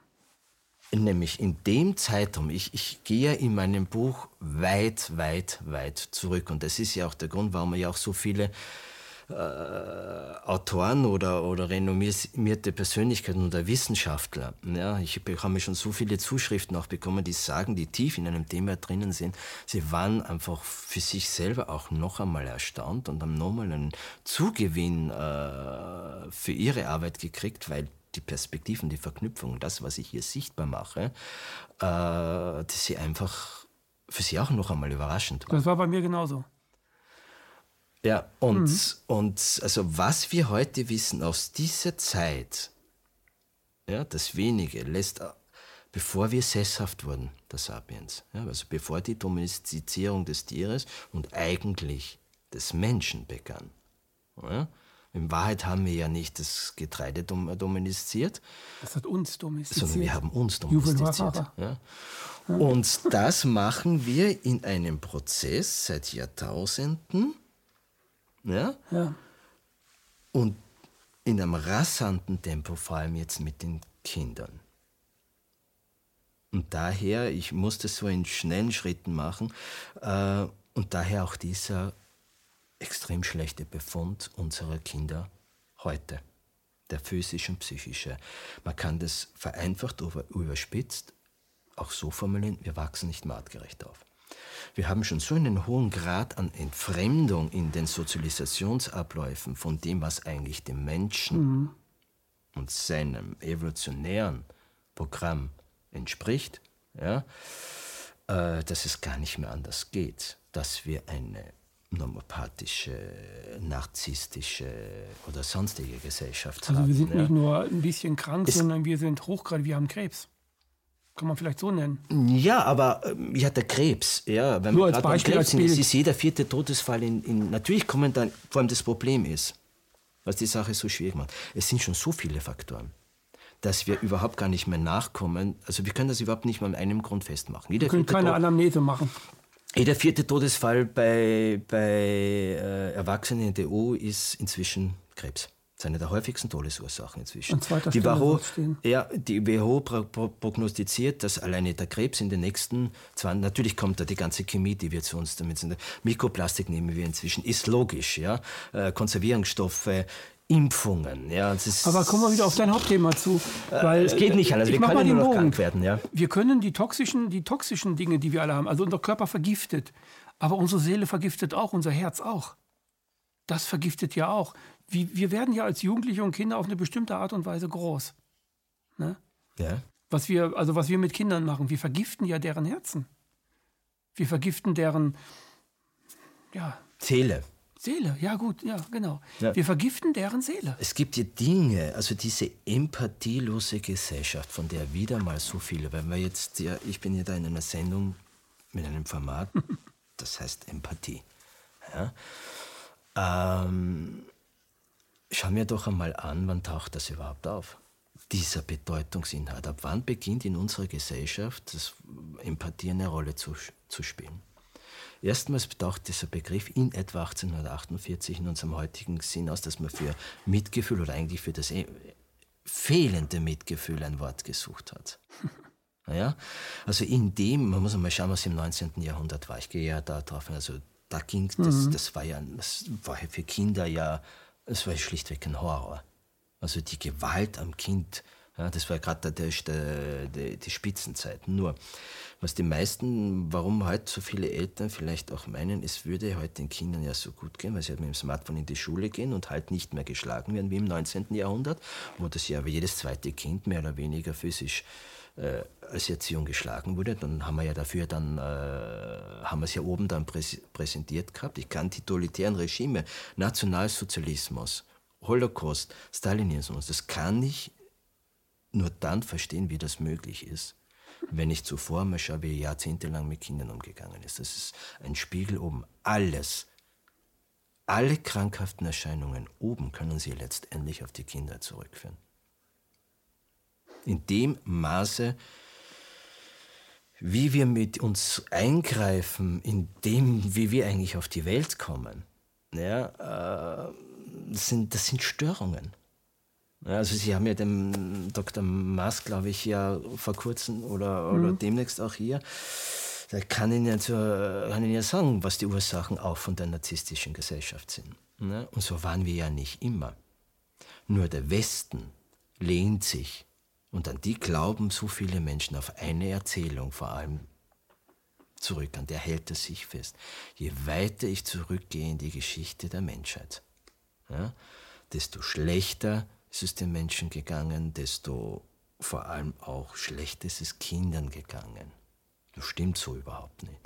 Nämlich in dem Zeitraum, ich, ich gehe in meinem Buch weit, weit, weit zurück. Und das ist ja auch der Grund, warum wir ja auch so viele äh, Autoren oder, oder renommierte Persönlichkeiten oder Wissenschaftler. Ja, ich habe schon so viele Zuschriften auch bekommen, die sagen, die tief in einem Thema drinnen sind, sie waren einfach für sich selber auch noch einmal erstaunt und haben nochmal einen Zugewinn äh, für ihre Arbeit gekriegt, weil die Perspektiven, die Verknüpfungen, das, was ich hier sichtbar mache, äh, dass sie einfach für sie auch noch einmal überraschend war. Das war bei mir genauso. Ja, und, mhm. und also was wir heute wissen aus dieser Zeit, ja, das wenige lässt, bevor wir sesshaft wurden, der Sapiens, ja, also bevor die Domestizierung des Tieres und eigentlich des Menschen begann. Ja, in Wahrheit haben wir ja nicht das Getreide domestiziert. Das hat uns domestiziert. Sondern wir haben uns domestiziert. Ja. Und das machen wir in einem Prozess seit Jahrtausenden, ja? ja. Und in einem rasanten Tempo, vor allem jetzt mit den Kindern. Und daher, ich muss das so in schnellen Schritten machen, äh, und daher auch dieser extrem schlechte Befund unserer Kinder heute, der physische und psychische. Man kann das vereinfacht oder überspitzt auch so formulieren, wir wachsen nicht artgerecht auf. Wir haben schon so einen hohen Grad an Entfremdung in den Sozialisationsabläufen von dem, was eigentlich dem Menschen mhm. und seinem evolutionären Programm entspricht, ja, äh, dass es gar nicht mehr anders geht, dass wir eine nomopathische, narzisstische oder sonstige Gesellschaft also haben. Also wir sind ja. nicht nur ein bisschen krank, es sondern wir sind hochgradig, wir haben Krebs. Kann man vielleicht so nennen. Ja, aber ähm, ja, der Krebs, ja, wenn Nur als Beispiel, Krebs als Bild. ist jeder vierte Todesfall in, in, natürlich kommen dann, vor allem das Problem ist, was die Sache so schwierig macht, es sind schon so viele Faktoren, dass wir überhaupt gar nicht mehr nachkommen, also wir können das überhaupt nicht mal an einem Grund festmachen. Jeder wir können keine Tod Anamnese machen. Jeder vierte Todesfall bei, bei äh, Erwachsenen in der EU ist inzwischen Krebs. Das ist eine der häufigsten Todesursachen inzwischen. Die WHO, ja, die WHO prognostiziert, dass alleine der Krebs in den nächsten 20, natürlich kommt da die ganze Chemie, die wir zu uns damit sind. Mikroplastik nehmen wir inzwischen, ist logisch, ja. Äh, Konservierungsstoffe, Impfungen. Ja, Aber kommen wir wieder auf dein Hauptthema zu. Äh, weil, es geht nicht anders. Wir können nur noch Bogen. krank werden. Ja. Wir können die toxischen, die toxischen Dinge, die wir alle haben, also unser Körper vergiftet, aber unsere Seele vergiftet auch, unser Herz auch. Das vergiftet ja auch. Wir werden ja als Jugendliche und Kinder auf eine bestimmte Art und Weise groß. Ne? Ja. Was wir, also was wir mit Kindern machen, wir vergiften ja deren Herzen. Wir vergiften deren ja, Seele. Seele, ja gut, ja, genau. Ja. Wir vergiften deren Seele. Es gibt ja Dinge, also diese empathielose Gesellschaft, von der wieder mal so viele, weil wir jetzt, ja, ich bin ja da in einer Sendung mit einem Format, das heißt Empathie. Ja? Ähm, schau mir doch einmal an, wann taucht das überhaupt auf? Dieser Bedeutungsinhalt. Ab wann beginnt in unserer Gesellschaft das Empathie eine Rolle zu, zu spielen? Erstmals taucht dieser Begriff in etwa 1848 in unserem heutigen Sinn aus, dass man für Mitgefühl oder eigentlich für das e-, fehlende Mitgefühl ein Wort gesucht hat. Naja, also in dem, man muss mal schauen, was im 19. Jahrhundert war. Ich gehe ja da drauf, also da ging das, mhm. das war ja, das war ja für Kinder ja, es war schlichtweg ein Horror. Also die Gewalt am Kind, ja, das war gerade die, die Spitzenzeit. Nur, was die meisten, warum heute so viele Eltern vielleicht auch meinen, es würde heute den Kindern ja so gut gehen, weil sie halt mit dem Smartphone in die Schule gehen und halt nicht mehr geschlagen werden wie im 19. Jahrhundert, wo das ja jedes zweite Kind mehr oder weniger physisch äh, als Erziehung geschlagen wurde. Dann haben wir ja dafür dann, äh, haben wir es ja oben dann präs präsentiert gehabt. Ich kann totalitären Regime, Nationalsozialismus, Holocaust, Stalinismus, das kann ich nur dann verstehen, wie das möglich ist, wenn ich zuvor mal schaue, wie jahrzehntelang mit Kindern umgegangen ist. Das ist ein Spiegel oben. Alles, alle krankhaften Erscheinungen oben können Sie letztendlich auf die Kinder zurückführen. In dem Maße, wie wir mit uns eingreifen, in dem, wie wir eigentlich auf die Welt kommen, ja, äh, das, sind, das sind Störungen. Also Sie haben ja dem Dr. Maas, glaube ich, ja vor kurzem oder, oder mhm. demnächst auch hier, da kann Ihnen, ja, kann Ihnen ja sagen, was die Ursachen auch von der narzisstischen Gesellschaft sind. Ne? Und so waren wir ja nicht immer. Nur der Westen lehnt sich, und an die glauben so viele Menschen auf eine Erzählung vor allem zurück, an der hält er sich fest. Je weiter ich zurückgehe in die Geschichte der Menschheit, ja, desto schlechter ist es den Menschen gegangen, desto vor allem auch schlecht ist es Kindern gegangen. Das stimmt so überhaupt nicht.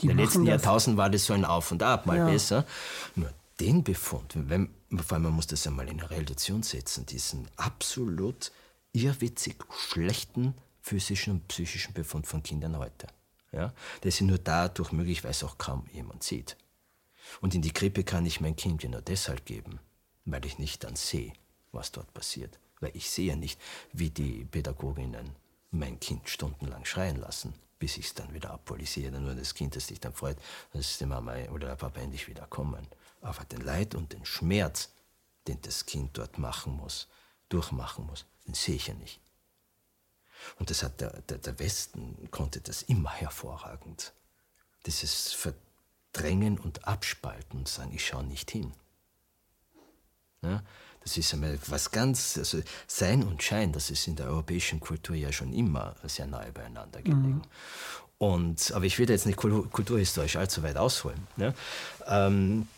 Die In den letzten Jahrtausenden war das so ein Auf und Ab, mal ja. besser. Nur den Befund, wenn, vor allem man muss das einmal in eine Relation setzen, diesen absolut irrwitzig schlechten physischen und psychischen Befund von Kindern heute. Ja? Das ist nur dadurch möglich, weil es auch kaum jemand sieht. Und in die Krippe kann ich mein Kind ja nur deshalb geben, weil ich nicht dann sehe, was dort passiert. Weil ich sehe nicht, wie die Pädagoginnen mein Kind stundenlang schreien lassen, bis ich es dann wieder dann nur das Kind, das sich dann freut, dass die Mama oder der Papa endlich wieder kommen. Aber den Leid und den Schmerz, den das Kind dort machen muss, durchmachen muss, den sehe ich ja nicht. Und das hat der, der, der Westen konnte das immer hervorragend. Dieses Verdrängen und Abspalten und sagen, ich schaue nicht hin. Ja? Das ist einmal was ganz, also Sein und Schein, das ist in der europäischen Kultur ja schon immer sehr nahe beieinander gelegen. Mhm. Und, aber ich will jetzt nicht kulturhistorisch allzu weit ausholen. Ne? Ähm,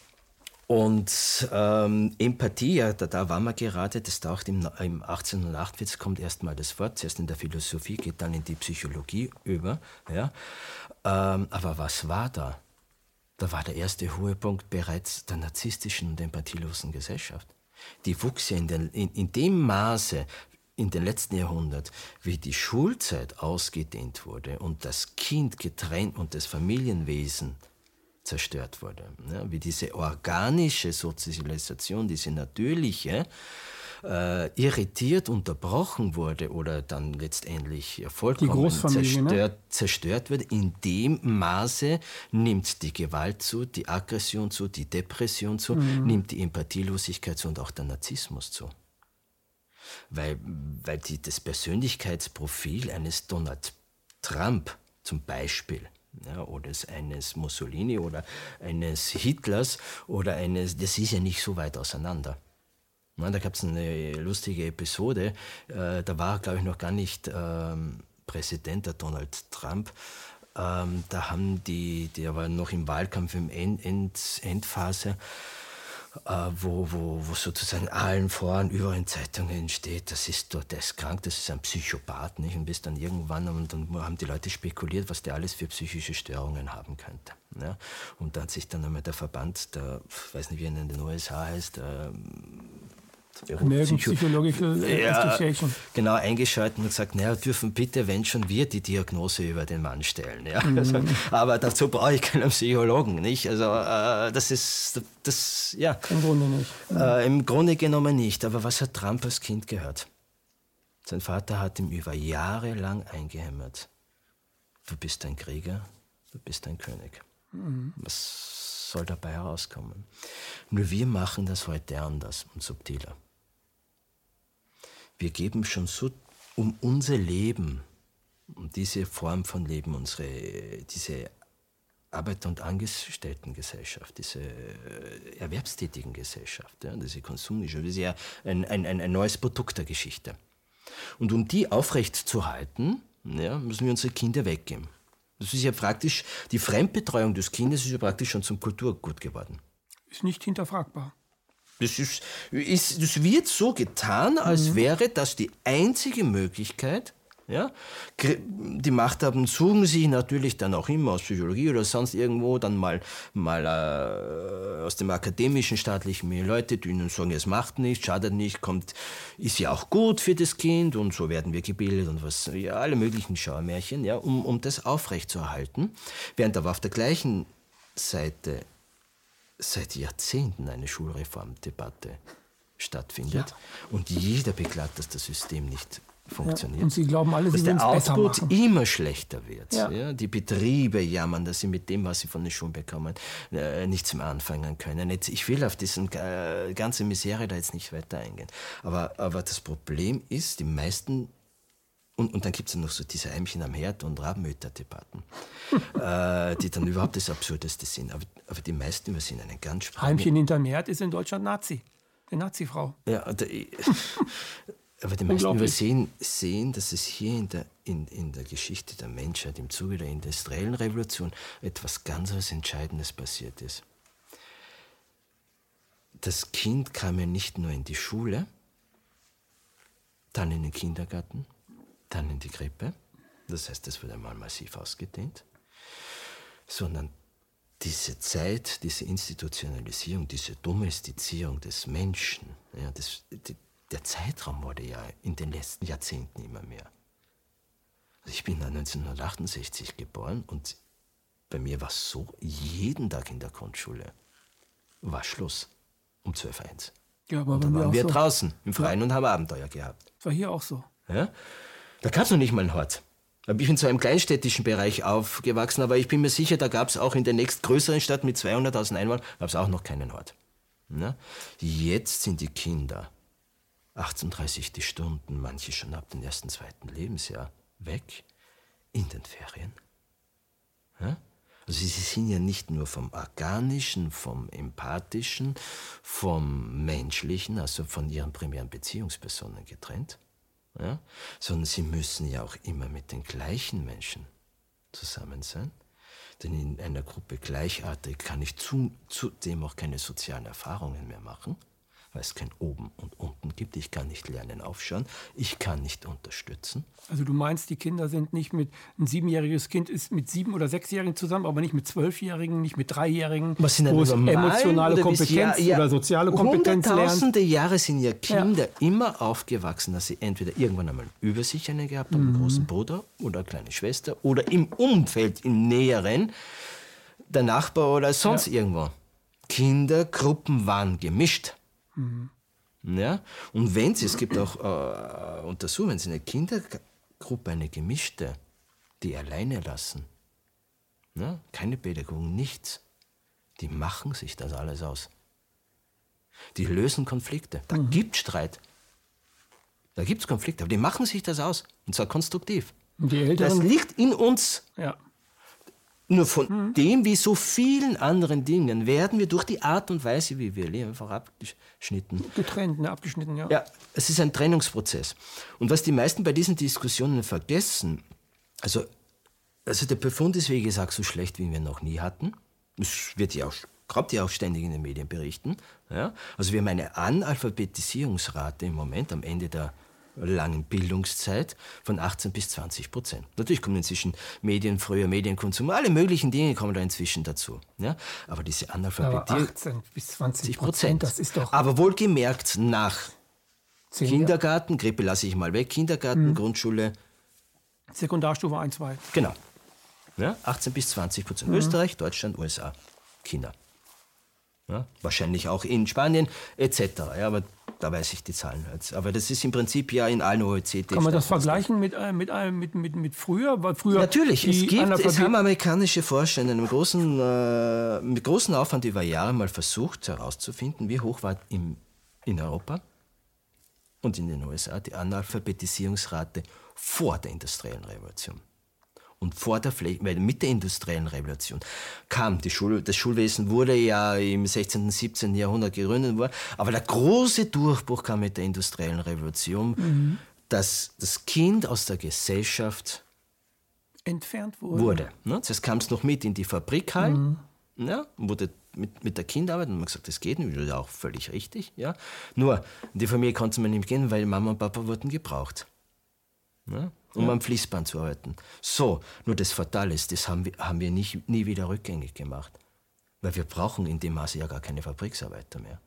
und ähm, Empathie, ja, da, da waren wir gerade, das taucht im, im 1848, kommt erstmal das Wort, zuerst in der Philosophie, geht dann in die Psychologie über. Ja? Ähm, aber was war da? Da war der erste Höhepunkt bereits der narzisstischen und empathielosen Gesellschaft die wuchs ja in, den, in, in dem Maße in den letzten Jahrhundert, wie die Schulzeit ausgedehnt wurde und das Kind getrennt und das Familienwesen zerstört wurde. Ja, wie diese organische Sozialisation, diese natürliche, äh, irritiert unterbrochen wurde oder dann letztendlich vollkommen ne? zerstört, ne? zerstört wird, in dem Maße nimmt die Gewalt zu, die Aggression zu, die Depression zu, mhm. nimmt die Empathielosigkeit zu und auch der Narzissmus zu. Weil, weil die, das Persönlichkeitsprofil eines Donald Trump zum Beispiel ja, oder eines Mussolini oder eines Hitlers oder eines, das ist ja nicht so weit auseinander. Ja, da gab es eine lustige Episode. Äh, da war, glaube ich, noch gar nicht ähm, Präsident, der Donald Trump. Ähm, da haben die, der war noch im Wahlkampf im End, End, Endphase, wo, wo, wo sozusagen allen voran überall in Zeitungen steht, das ist dort, ist krank, das ist ein Psychopath, nicht? Und bis dann irgendwann, und dann haben die Leute spekuliert, was der alles für psychische Störungen haben könnte. Ja? Und da hat sich dann einmal der Verband, der, weiß nicht, wie er in den USA heißt, ähm, American Psychological ja, Association. Genau, eingeschaltet und gesagt, naja, dürfen bitte, wenn schon wir die Diagnose über den Mann stellen. Ja? Mhm. Also, aber dazu brauche ich keinen Psychologen, nicht? Also äh, das ist, das, ja. Im Grunde nicht. Äh, Im Grunde genommen nicht. Aber was hat Trump als Kind gehört? Sein Vater hat ihm über Jahre lang eingehämmert. Du bist ein Krieger, du bist ein König. Mhm. Was soll dabei herauskommen? Nur wir machen das heute anders und subtiler wir geben schon so um unser Leben, um diese Form von Leben, unsere, diese Arbeit- und Angestelltengesellschaft, diese äh, erwerbstätigen Gesellschaft, ja, diese Konsumgesellschaft, das ist ja ein, ein, ein neues Produkt der Geschichte. Und um die aufrechtzuerhalten, ja, müssen wir unsere Kinder weggeben. Das ist ja praktisch, die Fremdbetreuung des Kindes ist ja praktisch schon zum Kulturgut geworden. Ist nicht hinterfragbar. Das, ist, ist, das wird so getan, als mhm. wäre das die einzige Möglichkeit. Ja? Die Machthaben suchen sich natürlich dann auch immer aus Psychologie oder sonst irgendwo dann mal, mal äh, aus dem akademischen, staatlichen Milieu Leute, die ihnen sagen, es macht nichts, schadet nicht, kommt, ist ja auch gut für das Kind und so werden wir gebildet und was, ja, alle möglichen Schaumärchen, ja, um, um das aufrechtzuerhalten. Während aber auf der gleichen Seite seit Jahrzehnten eine Schulreformdebatte stattfindet. Ja. Und jeder beklagt, dass das System nicht funktioniert. Ja, und Sie glauben alle, Sie dass der Output immer schlechter wird. Ja. ja. die Betriebe jammern, dass sie mit dem, was sie von den Schulen bekommen, äh, nichts mehr anfangen können. Jetzt, ich will auf diese äh, ganze Misere da jetzt nicht weiter eingehen. Aber, aber das Problem ist, die meisten und, und dann gibt es ja noch so diese Eimchen am Herd und Rabenmütter-Debatten, äh, die dann überhaupt das Absurdeste sind. Aber, aber die meisten übersehen einen ganz spannenden... Heimchen hinterm Herd ist in Deutschland Nazi. Die Nazi-Frau. Ja, der, aber die meisten übersehen sehen, dass es hier in der, in, in der Geschichte der Menschheit im Zuge der industriellen Revolution etwas ganz was Entscheidendes passiert ist. Das Kind kam ja nicht nur in die Schule, dann in den Kindergarten, dann in die Krippe. Das heißt, es wird einmal massiv ausgedehnt. Sondern diese Zeit, diese Institutionalisierung, diese Domestizierung des Menschen, ja, das, die, der Zeitraum wurde ja in den letzten Jahrzehnten immer mehr. Also ich bin 1968 geboren und bei mir war es so, jeden Tag in der Grundschule war Schluss um 12.01 Ja, aber und dann waren wir so. draußen im Freien ja. und haben Abenteuer gehabt. Das war hier auch so. Ja? Da gab es noch nicht mal einen Hort. Ich bin so im kleinstädtischen Bereich aufgewachsen, aber ich bin mir sicher, da gab es auch in der nächstgrößeren Stadt mit 200.000 Einwohnern, gab es auch noch keinen Hort. Ja? Jetzt sind die Kinder 18, die Stunden, manche schon ab dem ersten, zweiten Lebensjahr, weg in den Ferien. Ja? Also sie sind ja nicht nur vom Organischen, vom Empathischen, vom Menschlichen, also von ihren primären Beziehungspersonen getrennt, ja? sondern sie müssen ja auch immer mit den gleichen Menschen zusammen sein. Denn in einer Gruppe gleichartig kann ich zudem auch keine sozialen Erfahrungen mehr machen weil es kein Oben und Unten gibt. Ich kann nicht lernen aufschauen. Ich kann nicht unterstützen. Also du meinst, die Kinder sind nicht mit, ein siebenjähriges Kind ist mit sieben- oder sechsjährigen zusammen, aber nicht mit zwölfjährigen, nicht mit dreijährigen, Was sind wo es emotionale Kompetenz ja, ja, oder soziale Kompetenz lernt. Tausende Jahre sind ja Kinder ja. immer aufgewachsen, dass sie entweder irgendwann einmal über sich eine gehabt haben, mhm. einen großen Bruder oder eine kleine Schwester oder im Umfeld, im Näheren, der Nachbar oder sonst irgendwo. Kindergruppen waren gemischt. Mhm. Ja? Und wenn sie, es gibt auch äh, Untersuchungen, wenn sie eine Kindergruppe, eine gemischte, die alleine lassen, ja? keine Pädagogen, nichts, die machen sich das alles aus. Die lösen Konflikte. Da mhm. gibt Streit. Da gibt es Konflikte, aber die machen sich das aus. Und zwar konstruktiv. Die Älteren, das liegt in uns. Ja. Nur von mhm. dem, wie so vielen anderen Dingen, werden wir durch die Art und Weise, wie wir leben, einfach abgeschnitten. Getrennt, ne? abgeschnitten, ja. Ja, es ist ein Trennungsprozess. Und was die meisten bei diesen Diskussionen vergessen, also, also der Befund ist, wie gesagt, so schlecht, wie wir noch nie hatten. Es wird ja auch, kommt ja auch ständig in den Medien berichten. Ja? Also wir haben eine Analphabetisierungsrate im Moment am Ende der langen Bildungszeit von 18 bis 20 Prozent. Natürlich kommen inzwischen Medien, früher Medienkonsum, alle möglichen Dinge kommen da inzwischen dazu. Ja? Aber diese Analphabetierung. 18 bis 20 Prozent, das ist doch. Aber wohlgemerkt nach Kindergarten, Grippe lasse ich mal weg, Kindergarten, mhm. Grundschule. Sekundarstufe 1, 2. Genau. Ja? 18 bis 20 Prozent. Mhm. Österreich, Deutschland, USA, China. Ja? Wahrscheinlich auch in Spanien etc. Ja, aber da weiß ich die Zahlen jetzt. Aber das ist im Prinzip ja in allen OECD. Kann man das vergleichen mit, äh, mit, äh, mit, mit, mit früher? Weil früher Natürlich, es gibt, es haben amerikanische Forscher in einem großen, äh, mit großem Aufwand über Jahre mal versucht herauszufinden, wie hoch war im, in Europa und in den USA die Analphabetisierungsrate vor der industriellen Revolution und vor der mit der industriellen Revolution kam die Schule, das Schulwesen wurde ja im 16., 17. Jahrhundert gegründet worden, aber der große Durchbruch kam mit der industriellen Revolution, mhm. dass das Kind aus der Gesellschaft entfernt wurde. wurde ne? Das kam es noch mit in die Fabrikhallen, mhm. ja, wurde mit, mit der Kinderarbeit und man gesagt, das geht nicht, das ist auch völlig richtig. Ja? Nur, in die Familie konnte man nicht gehen, weil Mama und Papa wurden gebraucht. Ja? Um ja. am Fließband zu arbeiten. So, nur das Fatale ist, das haben wir, haben wir nicht, nie wieder rückgängig gemacht. Weil wir brauchen in dem Maße ja gar keine Fabriksarbeiter mehr.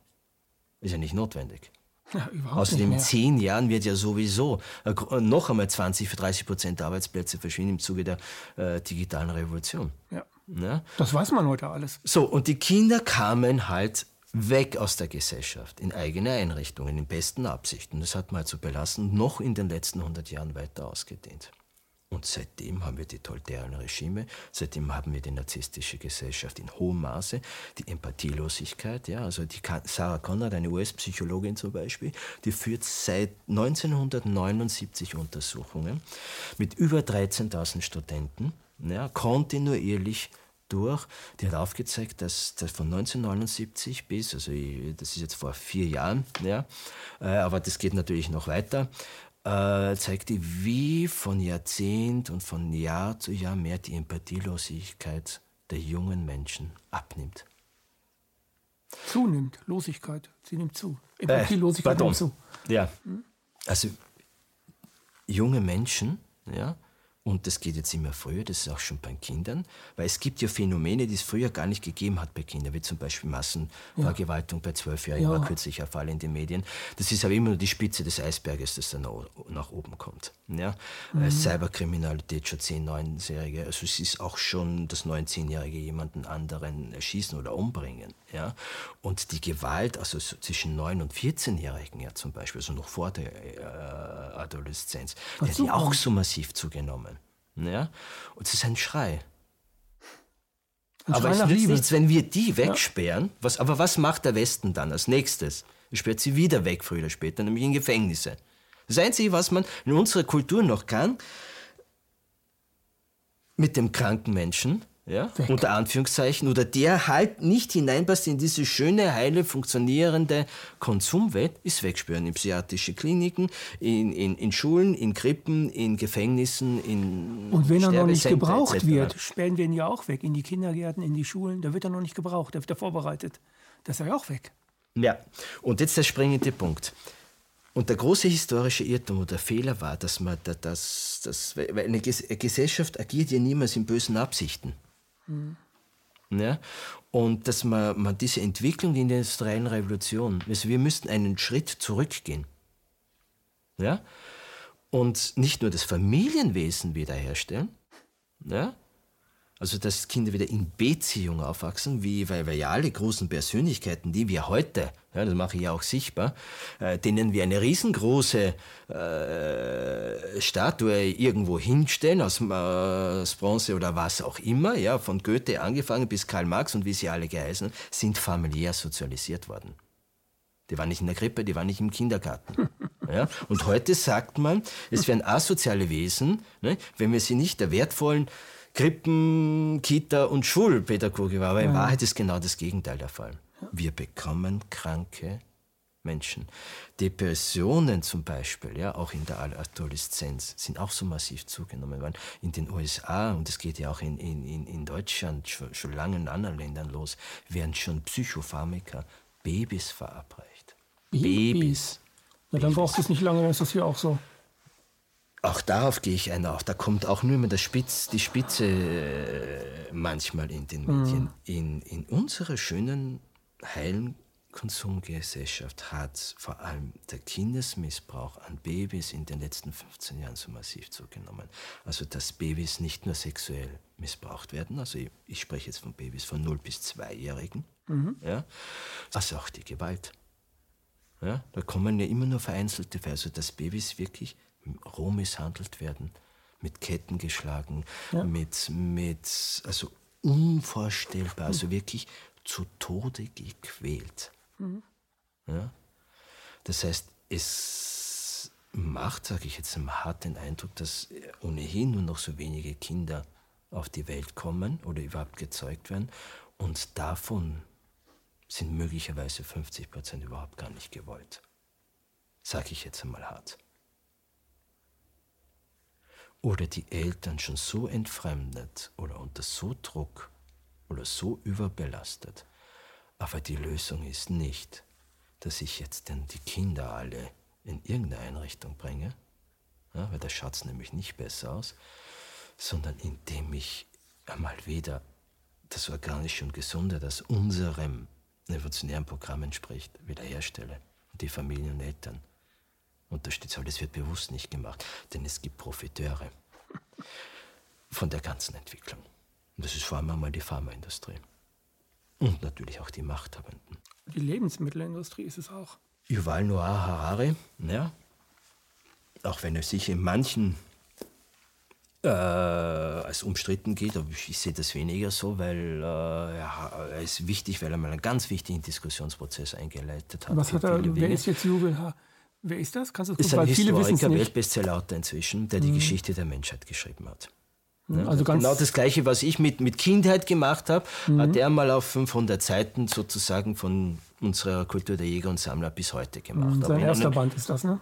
Ist ja nicht notwendig. Ja, Außerdem in zehn Jahren wird ja sowieso äh, noch einmal 20, 30 Prozent der Arbeitsplätze verschwinden im Zuge der äh, digitalen Revolution. Ja. ja. Das weiß man heute alles. So, und die Kinder kamen halt weg aus der Gesellschaft, in eigene Einrichtungen, in besten Absichten. Das hat man also belassen, noch in den letzten 100 Jahren weiter ausgedehnt. Und seitdem haben wir die totalitären Regime, seitdem haben wir die narzisstische Gesellschaft in hohem Maße, die Empathielosigkeit, ja, also die Sarah Conrad, eine US-Psychologin zum Beispiel, die führt seit 1979 Untersuchungen mit über 13.000 Studenten, ja, kontinuierlich durch. Die hat aufgezeigt, dass, dass von 1979 bis, also ich, das ist jetzt vor vier Jahren, ja, äh, aber das geht natürlich noch weiter, äh, zeigt die, wie von Jahrzehnt und von Jahr zu Jahr mehr die Empathielosigkeit der jungen Menschen abnimmt. Zunimmt, Losigkeit, sie nimmt zu. Äh, Empathielosigkeit äh, nimmt zu. Ja, also junge Menschen, ja, und das geht jetzt immer früher, das ist auch schon bei Kindern, weil es gibt ja Phänomene, die es früher gar nicht gegeben hat bei Kindern, wie zum Beispiel Massenvergewaltigung ja. bei Zwölfjährigen, ja. war kürzlich ein Fall in den Medien. Das ist aber immer nur die Spitze des Eisberges, das dann nach oben kommt. Ja? Mhm. Äh, Cyberkriminalität schon 10-, 9-Jährige, also es ist auch schon das 9-, 10-Jährige jemanden anderen erschießen oder umbringen. Ja? Und die Gewalt, also so zwischen 9- und 14-Jährigen ja zum Beispiel, also noch vor der äh, Adoleszenz, die hat ja auch so massiv zugenommen. Ja? Und es ist ein Schrei. Ein aber Schrei es nützt nichts, wenn wir die wegsperren. Ja. Was, aber was macht der Westen dann als nächstes? Er sperrt sie wieder weg, früher oder später, nämlich in Gefängnisse. Das Einzige, was man in unserer Kultur noch kann, mit dem kranken Menschen, ja, unter Anführungszeichen, oder der halt nicht hineinpasst in diese schöne, heile, funktionierende Konsumwelt, ist wegspüren in psychiatrische Kliniken, in, in, in Schulen, in Krippen, in Gefängnissen, in Und wenn er noch nicht gebraucht wird, sperren wir ihn ja auch weg, in die Kindergärten, in die Schulen, da wird er noch nicht gebraucht, da wird er vorbereitet. Das ist er ja auch weg. Ja, und jetzt der springende Punkt. Und der große historische Irrtum oder Fehler war, dass man das, das, weil eine Gesellschaft agiert ja niemals in bösen Absichten. Mhm. Ja? Und dass man, man diese Entwicklung in der industriellen Revolution, also wir müssten einen Schritt zurückgehen. Ja? Und nicht nur das Familienwesen wiederherstellen, ja? Also, dass Kinder wieder in Beziehung aufwachsen, wie, weil wir ja alle großen Persönlichkeiten, die wir heute, ja, das mache ich ja auch sichtbar, äh, denen wir eine riesengroße äh, Statue irgendwo hinstellen, aus, äh, aus, Bronze oder was auch immer, ja, von Goethe angefangen bis Karl Marx und wie sie alle geheißen, sind familiär sozialisiert worden. Die waren nicht in der Krippe, die waren nicht im Kindergarten. Ja? Und heute sagt man, es wären asoziale Wesen, ne, wenn wir sie nicht der wertvollen Krippen, Kita und Schulpädagoge war. Aber in Wahrheit ist genau das Gegenteil der Fall. Wir bekommen kranke Menschen. Depressionen zum Beispiel, ja, auch in der Adoleszenz, sind auch so massiv zugenommen worden. In den USA, und es geht ja auch in, in, in Deutschland schon, schon lange in anderen Ländern los, werden schon Psychopharmaka Babys verabreicht. Babys. Babys. Na, dann braucht es nicht lange, dann ist das hier auch so. Auch darauf gehe ich ein. Auch da kommt auch nur immer Spitz, die Spitze äh, manchmal in den Medien. Mhm. In, in unserer schönen, heilen Konsumgesellschaft hat vor allem der Kindesmissbrauch an Babys in den letzten 15 Jahren so massiv zugenommen. Also dass Babys nicht nur sexuell missbraucht werden, also ich, ich spreche jetzt von Babys von 0 bis 2-Jährigen, mhm. ja, also auch die Gewalt. Ja, da kommen ja immer nur vereinzelte Fälle, also dass Babys wirklich roh misshandelt werden, mit Ketten geschlagen, ja. mit, mit, also unvorstellbar, also wirklich zu Tode gequält. Mhm. Ja? Das heißt, es macht, sage ich jetzt mal, hart den Eindruck, dass ohnehin nur noch so wenige Kinder auf die Welt kommen oder überhaupt gezeugt werden und davon sind möglicherweise 50 Prozent überhaupt gar nicht gewollt. Sage ich jetzt einmal hart. Oder die Eltern schon so entfremdet oder unter so Druck oder so überbelastet, aber die Lösung ist nicht, dass ich jetzt denn die Kinder alle in irgendeine Einrichtung bringe, ja, weil da schaut es nämlich nicht besser aus, sondern indem ich einmal wieder das Organische und Gesunde, das unserem evolutionären Programm entspricht, wiederherstelle. Die Familien und Eltern unterstütze. Aber das wird bewusst nicht gemacht, denn es gibt Profiteure von der ganzen Entwicklung. Und das ist vor allem einmal die Pharmaindustrie. Und natürlich auch die Machthabenden. Die Lebensmittelindustrie ist es auch. Yuval Noah Harari, ja, auch wenn er sich in manchen äh, als umstritten geht, aber ich, ich sehe das weniger so, weil äh, ja, er ist wichtig, weil er mal einen ganz wichtigen Diskussionsprozess eingeleitet hat. Was hat er, wer ist jetzt Yuval? Wer ist das? Kannst du das ist ein Historiker, Weltbestsellerautor inzwischen, der die mhm. Geschichte der Menschheit geschrieben hat. Ja, also genau das Gleiche, was ich mit, mit Kindheit gemacht habe, mhm. hat er mal auf 500 Seiten sozusagen von unserer Kultur der Jäger und Sammler bis heute gemacht. Mhm, sein erster einem, Band ist das, ne?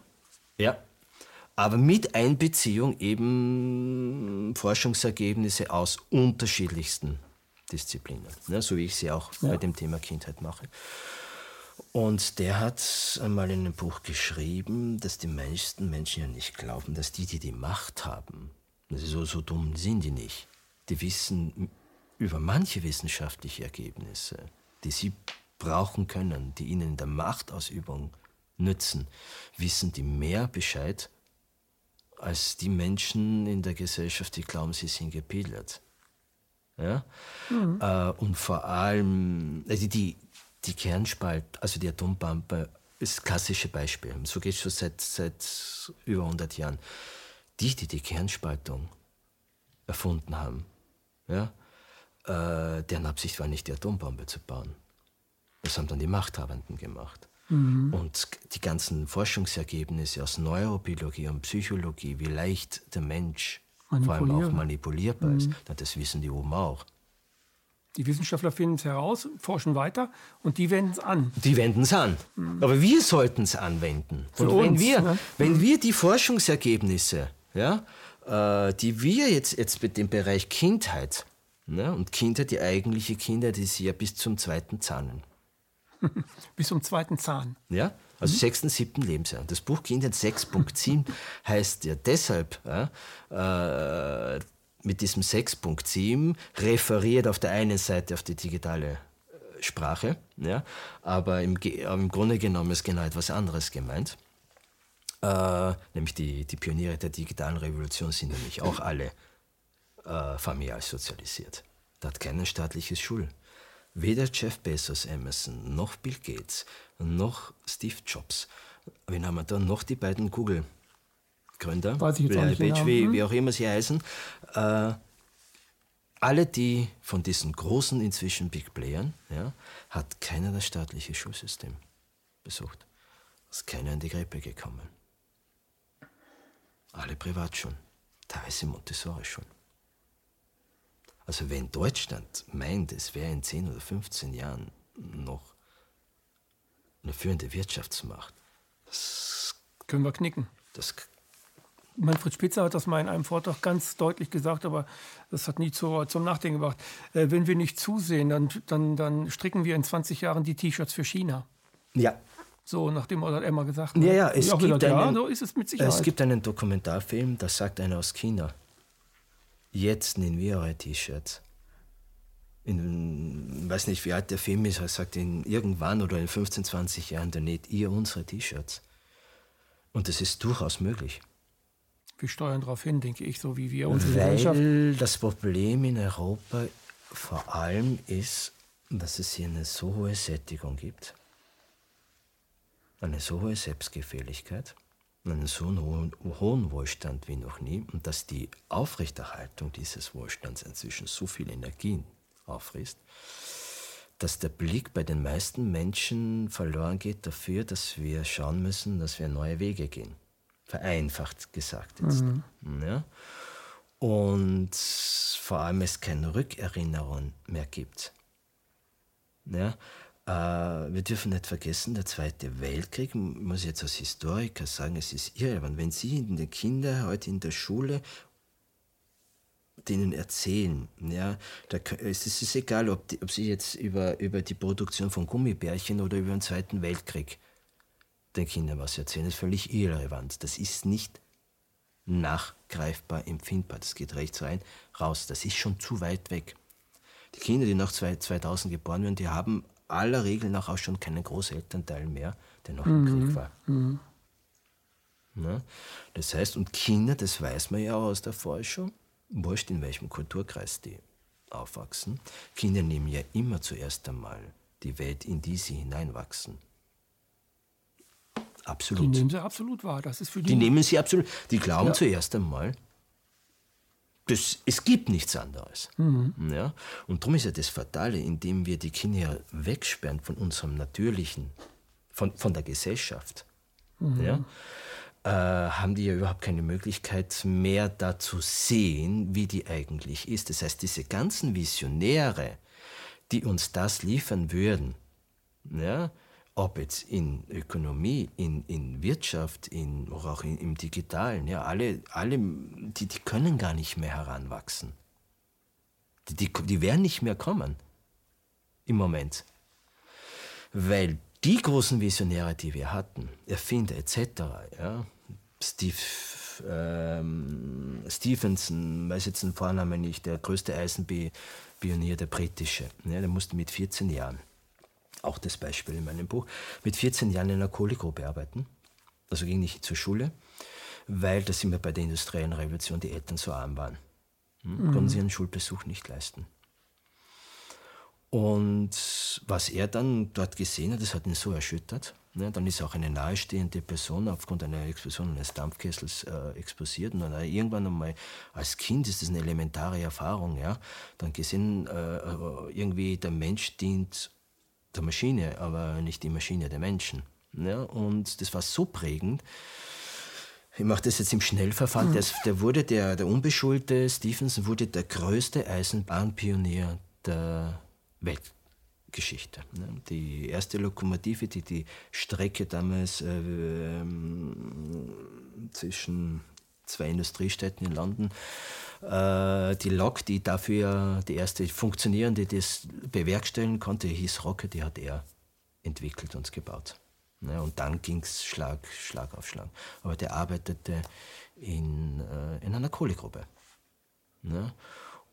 Ja. Aber mit Einbeziehung eben Forschungsergebnisse aus unterschiedlichsten Disziplinen, ne, so wie ich sie auch ja. bei dem Thema Kindheit mache. Und der hat einmal in einem Buch geschrieben, dass die meisten Menschen ja nicht glauben, dass die, die die Macht haben, so, so dumm sind die nicht. Die wissen über manche wissenschaftliche Ergebnisse, die sie brauchen können, die ihnen in der Machtausübung nützen, wissen die mehr Bescheid als die Menschen in der Gesellschaft, die glauben, sie sind gebildet. Ja? Mhm. Äh, und vor allem, also die, die Kernspalt, also die Atombombe, ist das klassische Beispiel. So geht es schon seit, seit über 100 Jahren die, die die Kernspaltung erfunden haben, ja, äh, deren Absicht war nicht, die Atombombe zu bauen. Das haben dann die Machthabenden gemacht. Mhm. Und die ganzen Forschungsergebnisse aus Neurobiologie und Psychologie, wie leicht der Mensch vor allem auch manipulierbar mhm. ist, das wissen die oben auch. Die Wissenschaftler finden es heraus, forschen weiter und die wenden es an. Die wenden es an. Mhm. Aber wir sollten es anwenden. Für und uns, wenn, wir, ne? wenn wir die Forschungsergebnisse ja, äh, die wir jetzt, jetzt mit dem Bereich Kindheit, ne, und Kindheit, die eigentliche Kindheit ist ja bis zum zweiten Zahnen. bis zum zweiten Zahn. Ja, also mhm. sechsten, siebten Lebensjahr. Das Buch Kindheit 6.7 heißt ja deshalb, äh, mit diesem 6.7 referiert auf der einen Seite auf die digitale äh, Sprache, ja, aber im, im Grunde genommen ist genau etwas anderes gemeint. Äh, nämlich die, die Pioniere der digitalen Revolution sind nämlich auch alle äh, familial sozialisiert. Da hat kein staatliches Schul. Weder Jeff Bezos, Amazon, noch Bill Gates, noch Steve Jobs. Wen haben wir da? Noch die beiden Google-Gründer, Larry Page, wie, hm? wie, auch immer sie heißen. Äh, alle die von diesen großen inzwischen Big Playern, ja, hat keiner das staatliche Schulsystem besucht. Ist keiner in die Grippe gekommen. Alle Privatschulen, teilweise Montessori-Schulen. Also wenn Deutschland meint, es wäre in 10 oder 15 Jahren noch eine führende Wirtschaftsmacht, das können wir knicken. Das Manfred Spitzer hat das mal in einem Vortrag ganz deutlich gesagt, aber das hat nie zu, zum Nachdenken gebracht. Äh, wenn wir nicht zusehen, dann, dann, dann stricken wir in 20 Jahren die T-Shirts für China. Ja. So, nachdem hat Emma gesagt. Ne? Ja, ja, es, gibt gesagt, einen, ja, so ist es mit Sicherheit. es gibt einen Dokumentarfilm, da sagt einer aus China, jetzt nehmen wir eure T-Shirts. Ich weiß nicht, wie alt der Film ist, er sagt, in irgendwann oder in 15, 20 Jahren, dann näht ihr unsere T-Shirts. Und das ist durchaus möglich. Wir steuern darauf hin, denke ich, so wie wir unsere Weil Gesellschaft. das Problem in Europa vor allem ist, dass es hier eine so hohe Sättigung gibt, eine so hohe Selbstgefälligkeit, einen so hohen, hohen Wohlstand wie noch nie und dass die Aufrechterhaltung dieses Wohlstands inzwischen so viel Energie auffrisst, dass der Blick bei den meisten Menschen verloren geht dafür, dass wir schauen müssen, dass wir neue Wege gehen. Vereinfacht gesagt jetzt. Mhm. Ja? Und vor allem es keine Rückerinnerung mehr gibt. Ja? Äh, wir dürfen nicht vergessen, der Zweite Weltkrieg, muss ich jetzt als Historiker sagen, es ist irrelevant. Wenn Sie in den Kindern heute in der Schule denen erzählen. Ja, da, es ist egal, ob, die, ob sie jetzt über, über die Produktion von Gummibärchen oder über den Zweiten Weltkrieg den Kindern was erzählen. Ist völlig irrelevant. Das ist nicht nachgreifbar, empfindbar. Das geht rechts rein, raus. Das ist schon zu weit weg. Die Kinder, die nach 2000 geboren werden, die haben aller Regel nach auch schon keinen Großelternteil mehr, der noch mhm. im Krieg war. Mhm. Na? Das heißt, und Kinder, das weiß man ja auch aus der Forschung, wurscht in welchem Kulturkreis die aufwachsen, Kinder nehmen ja immer zuerst einmal die Welt, in die sie hineinwachsen. Absolut. Die nehmen sie absolut wahr. Das ist für die. Die nehmen sie absolut. Die glauben ja. zuerst einmal, das, es gibt nichts anderes. Mhm. Ja? Und darum ist ja das Fatale, indem wir die Kinder wegsperren von unserem Natürlichen, von, von der Gesellschaft. Mhm. Ja? äh, haben die ja überhaupt keine Möglichkeit mehr da zu sehen, wie die eigentlich ist. Das heißt, diese ganzen Visionäre, die uns das liefern würden, ja, ob jetzt in Ökonomie, in, in Wirtschaft, in, auch in, im Digitalen, ja, alle, alle die, die können gar nicht mehr heranwachsen. Die, die, die werden nicht mehr kommen im Moment. Weil die großen Visionäre, die wir hatten, Erfinder etc., ja, Steve ähm, Stevenson, weiß jetzt den Vornamen nicht, der größte Eisenpionier, der britische. Ja, der musste mit 14 Jahren, auch das Beispiel in meinem Buch, mit 14 Jahren in einer Kohlegruppe arbeiten. Also ging nicht zur Schule, weil das immer bei der industriellen Revolution die Eltern so arm waren. Hm? Mhm. Konnten sie einen Schulbesuch nicht leisten. Und was er dann dort gesehen hat, das hat ihn so erschüttert. Ne? Dann ist auch eine nahestehende Person aufgrund einer Explosion eines Dampfkessels äh, explodiert. Und dann irgendwann einmal, als Kind ist das eine elementare Erfahrung, ja, dann gesehen, äh, irgendwie der Mensch dient der Maschine, aber nicht die Maschine der Menschen. Ne? Und das war so prägend. Ich mache das jetzt im Schnellverfahren. Mhm. Der, wurde der, der unbeschulte Stevenson wurde der größte Eisenbahnpionier der Weltgeschichte. Die erste Lokomotive, die die Strecke damals äh, ähm, zwischen zwei Industriestädten in London, äh, die Lok, die dafür die erste funktionierende, die das bewerkstelligen konnte, hieß Rocket, die hat er entwickelt und gebaut. Ne? Und dann ging es Schlag, Schlag auf Schlag. Aber der arbeitete in, äh, in einer Kohlegruppe. Ne?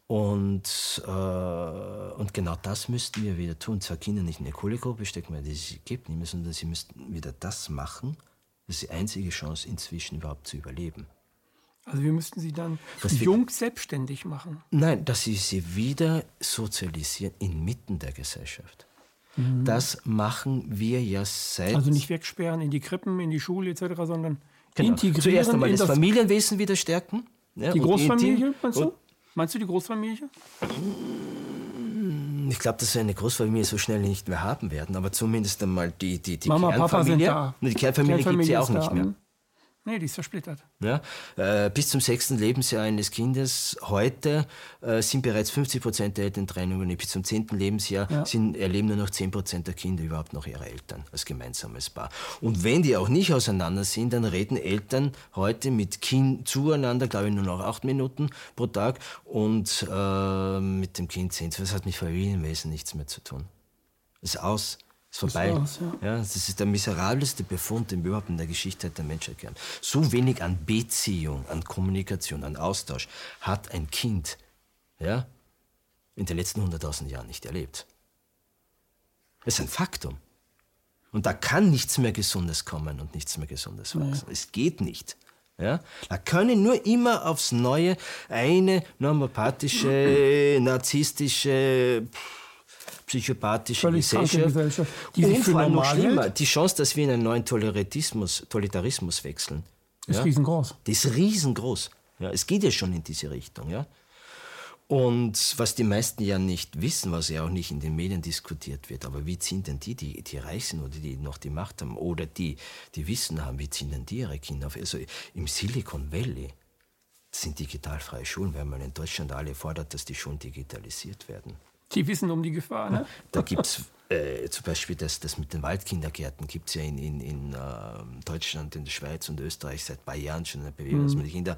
Und, äh, und genau das müssten wir wieder tun. Zwar Kinder nicht in eine Kohlegruppe stecken, weil es sie gibt nicht mehr, sondern sie müssten wieder das machen. Das ist die einzige Chance, inzwischen überhaupt zu überleben. Also wir müssten sie dann dass jung wir, selbstständig machen. Nein, dass sie sie wieder sozialisieren inmitten der Gesellschaft. Mhm. Das machen wir ja seit... Also nicht wegsperren in die Krippen, in die Schule etc., sondern genau. integrieren. Zuerst einmal das, das Familienwesen wieder stärken. Ja, die Großfamilie, meinst du? Meinst du die Großfamilie? Ich glaube, dass wir eine Großfamilie so schnell nicht mehr haben werden, aber zumindest einmal die, die, die Mama, Kernfamilie. Papa sind da. Die Kernfamilie, Kernfamilie gibt es ja auch nicht mehr. Nee, die ist zersplittert. Ja, äh, bis zum sechsten Lebensjahr eines Kindes heute äh, sind bereits 50 Prozent der Eltern Trennung und bis zum zehnten Lebensjahr ja. sind, erleben nur noch 10 Prozent der Kinder überhaupt noch ihre Eltern als gemeinsames Paar. Und wenn die auch nicht auseinander sind, dann reden Eltern heute mit Kind zueinander, glaube ich, nur noch acht Minuten pro Tag und äh, mit dem Kind zehn. Das hat mit Familienwesen nichts mehr zu tun. Das ist aus ist vorbei. Das, ja. ja. das ist der miserabelste Befund, den wir überhaupt in der Geschichte der Menschheit kennen. So wenig an Beziehung, an Kommunikation, an Austausch hat ein Kind ja, in den letzten 100.000 Jahren nicht erlebt. Das ist ein Faktum. Und da kann nichts mehr Gesundes kommen und nichts mehr Gesundes wachsen. Nee. Es geht nicht. Ja? Da können nur immer aufs Neue eine normopathische, narzisstische, psychopathische Gesellschaft. Gesellschaft. Die und vor allem noch schlimmer, hält. die Chance, dass wir in einen neuen Totalitarismus, Totalitarismus wechseln. Ist ja? riesengroß. Die ist riesengroß. Ja, es geht ja schon in diese Richtung. Ja? Und was die meisten ja nicht wissen, was ja auch nicht in den Medien diskutiert wird, aber wie ziehen denn die, die, die reich sind oder die noch die Macht haben oder die, die Wissen haben, wie ziehen denn die ihre Kinder auf? Also im Silicon Valley sind digitalfreie Schulen, weil man in Deutschland alle fordert, dass die Schulen digitalisiert werden. Die wissen um die Gefahr, ne? Da gibt es äh, zum Beispiel das, das mit den Waldkindergärten, gibt es ja in, in, in äh, Deutschland, in der Schweiz und Österreich seit ein paar Jahren schon eine Bewegung, mhm. dass man die Kinder